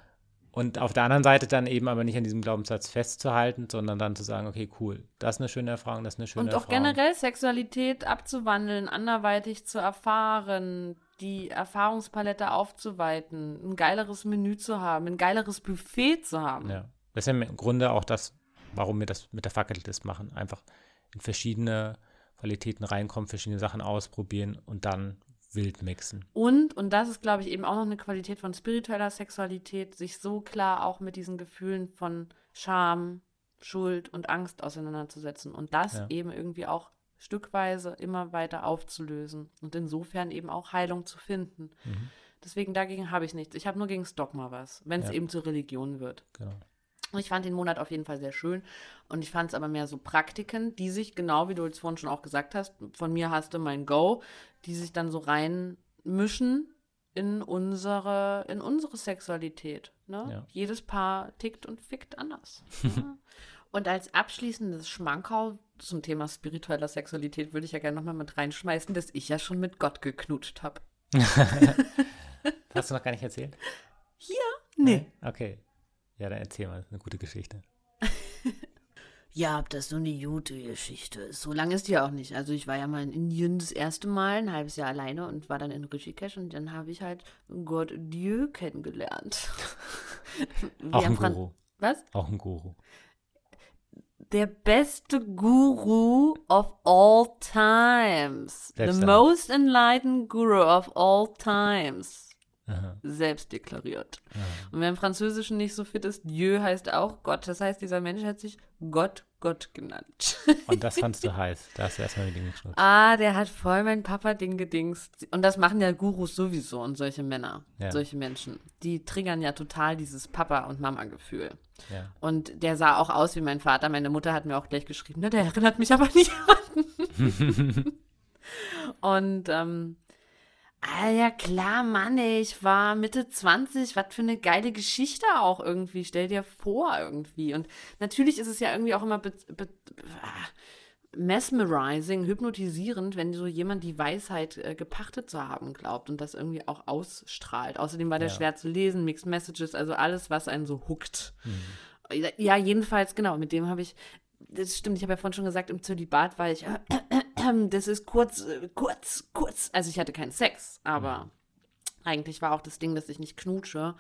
Und auf der anderen Seite dann eben aber nicht an diesem Glaubenssatz festzuhalten, sondern dann zu sagen, okay, cool, das ist eine schöne Erfahrung, das ist eine schöne Und auch Erfahrung. generell Sexualität abzuwandeln, anderweitig zu erfahren, die Erfahrungspalette aufzuweiten, ein geileres Menü zu haben, ein geileres Buffet zu haben. Ja. Das ist ja im Grunde auch das, warum wir das mit der Fackeltest machen. Einfach in verschiedene Qualitäten reinkommen, verschiedene Sachen ausprobieren und dann wild mixen. Und, und das ist, glaube ich, eben auch noch eine Qualität von spiritueller Sexualität, sich so klar auch mit diesen Gefühlen von Scham, Schuld und Angst auseinanderzusetzen und das Ja. eben irgendwie auch stückweise immer weiter aufzulösen und insofern eben auch Heilung zu finden. Mhm. Deswegen dagegen habe ich nichts. Ich habe nur gegen das Dogma was, wenn es Ja. eben zur Religion wird. Genau. Ich fand den Monat auf jeden Fall sehr schön und ich fand es aber mehr so Praktiken, die sich, genau wie du jetzt vorhin schon auch gesagt hast, von mir hast du mein Go, die sich dann so reinmischen in unsere, in unsere Sexualität. Ne? Ja. Jedes Paar tickt und fickt anders. [laughs] ja. Und als abschließendes Schmankerl zum Thema spiritueller Sexualität würde ich ja gerne nochmal mit reinschmeißen, dass ich ja schon mit Gott geknutscht habe. [laughs] Hast du noch gar nicht erzählt? Hier? Nee. Okay. Ja, dann erzähl mal, das ist eine gute Geschichte. [laughs] Ja, das ist so eine gute Geschichte. So lange ist die auch nicht. Also ich war ja mal in Indien das erste Mal, ein halbes Jahr alleine und war dann in Rishikesh und dann habe ich halt Gott Dieu kennengelernt. [laughs] Auch ein Fran- Guru. Was? Auch ein Guru. Der beste Guru of all times. Selbst The most enlightened Guru of all times. Aha. Selbst deklariert. Und wer im Französischen nicht so fit ist, Dieu heißt auch Gott. Das heißt, dieser Mensch hat sich Gott, Gott genannt. [laughs] Und das fandst du heiß. Da hast du erstmal mit ihm geschnurrt. Ah, der hat voll mein Papa-Ding gedingst. Und das machen ja Gurus sowieso und solche Männer, Ja. solche Menschen. Die triggern ja total dieses Papa- und Mama-Gefühl. Ja. Und der sah auch aus wie mein Vater. Meine Mutter hat mir auch gleich geschrieben, na, der erinnert mich aber nicht an. [laughs] [laughs] und, ähm, ah ja klar, Mann, ey, ich war Mitte 20, was für eine geile Geschichte auch irgendwie, stell dir vor irgendwie. Und natürlich ist es ja irgendwie auch immer ah, mesmerizing, hypnotisierend, wenn so jemand die Weisheit äh, gepachtet zu haben glaubt und das irgendwie auch ausstrahlt. Außerdem war der Ja. schwer zu lesen, Mixed Messages, also alles, was einen so huckt. Ja, jedenfalls, genau, mit dem habe ich, das stimmt, ich habe ja vorhin schon gesagt, im Zölibat war ich, das ist kurz, äh, kurz, kurz, also ich hatte keinen Sex, aber eigentlich war auch das Ding, dass ich nicht knutsche.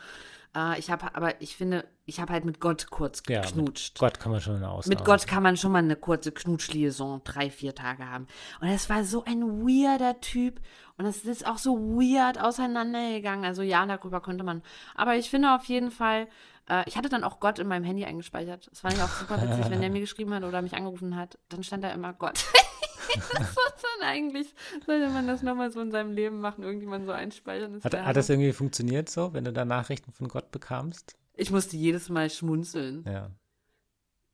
Äh, ich habe, aber ich finde, ich habe halt mit Gott kurz Ja, mit. Gott kann man schon eine Ausnahme. Mit Gott kann man schon mal eine kurze Knutschliaison, drei, vier Tage haben. Und es war so ein weirder Typ. Und es ist auch so weird auseinandergegangen. Also ja, darüber könnte man. Aber ich finde auf jeden Fall, äh, ich hatte dann auch Gott in meinem Handy eingespeichert. Das fand ich auch super witzig, wenn der [laughs] mir geschrieben hat oder mich angerufen hat, dann stand da immer Gott. [laughs] war dann eigentlich, sollte man das nochmal so in seinem Leben machen, irgendjemand so einspeichern. Hat, hat das irgendwie funktioniert so, wenn du da Nachrichten von Gott bekamst? ich musste jedes Mal schmunzeln. Ja.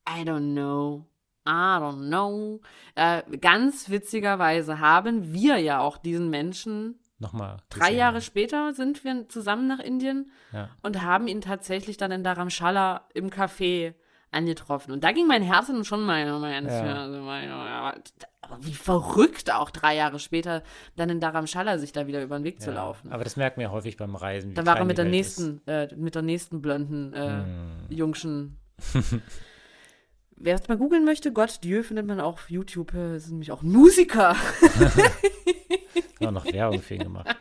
I don't know. I don't know. Äh, ganz witzigerweise haben wir ja auch diesen Menschen. Nochmal. Drei. Jahre später sind wir zusammen nach Indien Ja. und haben ihn tatsächlich dann in Dharamshala im Café angetroffen. Und da ging mein Herz schon mal, ins Ja. mein, aber wie verrückt auch drei Jahre später dann in Dharamshala sich da wieder über den Weg zu Ja. laufen. Aber das merkt man ja häufig beim Reisen. Dann war er mit der Welt nächsten, äh, mit der nächsten blonden äh, Hm. Jungschen. [laughs] Wer es mal googeln möchte, Gott Dieu findet man auch auf YouTube. äh, sind nämlich auch Musiker. [laughs] Auch noch Werbung für ihn gemacht. [laughs]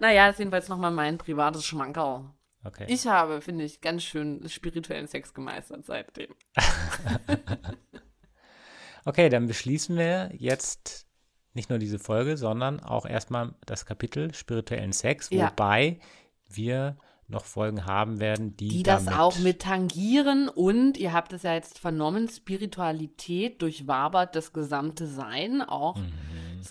naja, ist jedenfalls nochmal mein privates Schmankerl. Okay. Ich habe, finde ich, ganz schön spirituellen Sex gemeistert seitdem. [laughs] Okay, dann beschließen wir jetzt nicht nur diese Folge, sondern auch erstmal das Kapitel spirituellen Sex, Ja. wobei wir noch Folgen haben werden, die, Die das auch mit tangieren und ihr habt es ja jetzt vernommen, Spiritualität durchwabert das gesamte Sein, auch Mhm.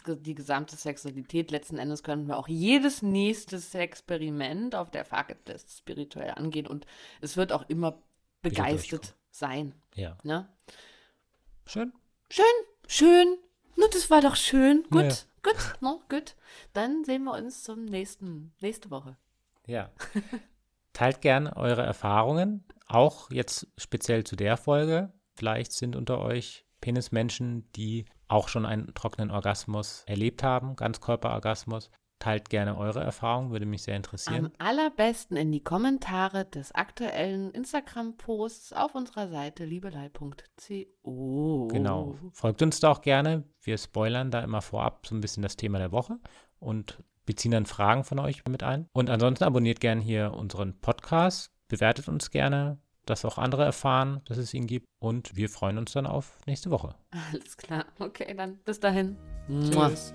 Die gesamte Sexualität. Letzten Endes können wir auch jedes nächste Experiment auf der Fucketlist spirituell angehen und es wird auch immer begeistert sein. Ja, Ne? schön. Schön, schön. Nur das war doch schön. Gut, Ja. gut, no, gut. Dann sehen wir uns zum nächsten, nächste Woche. Ja. [laughs] Teilt gerne eure Erfahrungen, auch jetzt speziell zu der Folge. Vielleicht sind unter euch Penismenschen, die auch schon einen trockenen Orgasmus erlebt haben, Ganzkörperorgasmus. Teilt gerne eure Erfahrungen, würde mich sehr interessieren. Am allerbesten in die Kommentare des aktuellen Instagram-Posts auf unserer Seite liebelei.co. Genau. Folgt uns da auch gerne. Wir spoilern da immer vorab so ein bisschen das Thema der Woche und beziehen dann Fragen von euch mit ein. Und ansonsten abonniert gerne hier unseren Podcast, bewertet uns gerne, dass auch andere erfahren, dass es ihn gibt. Und wir freuen uns dann auf nächste Woche. Alles klar. Okay, dann bis dahin. Tschüss.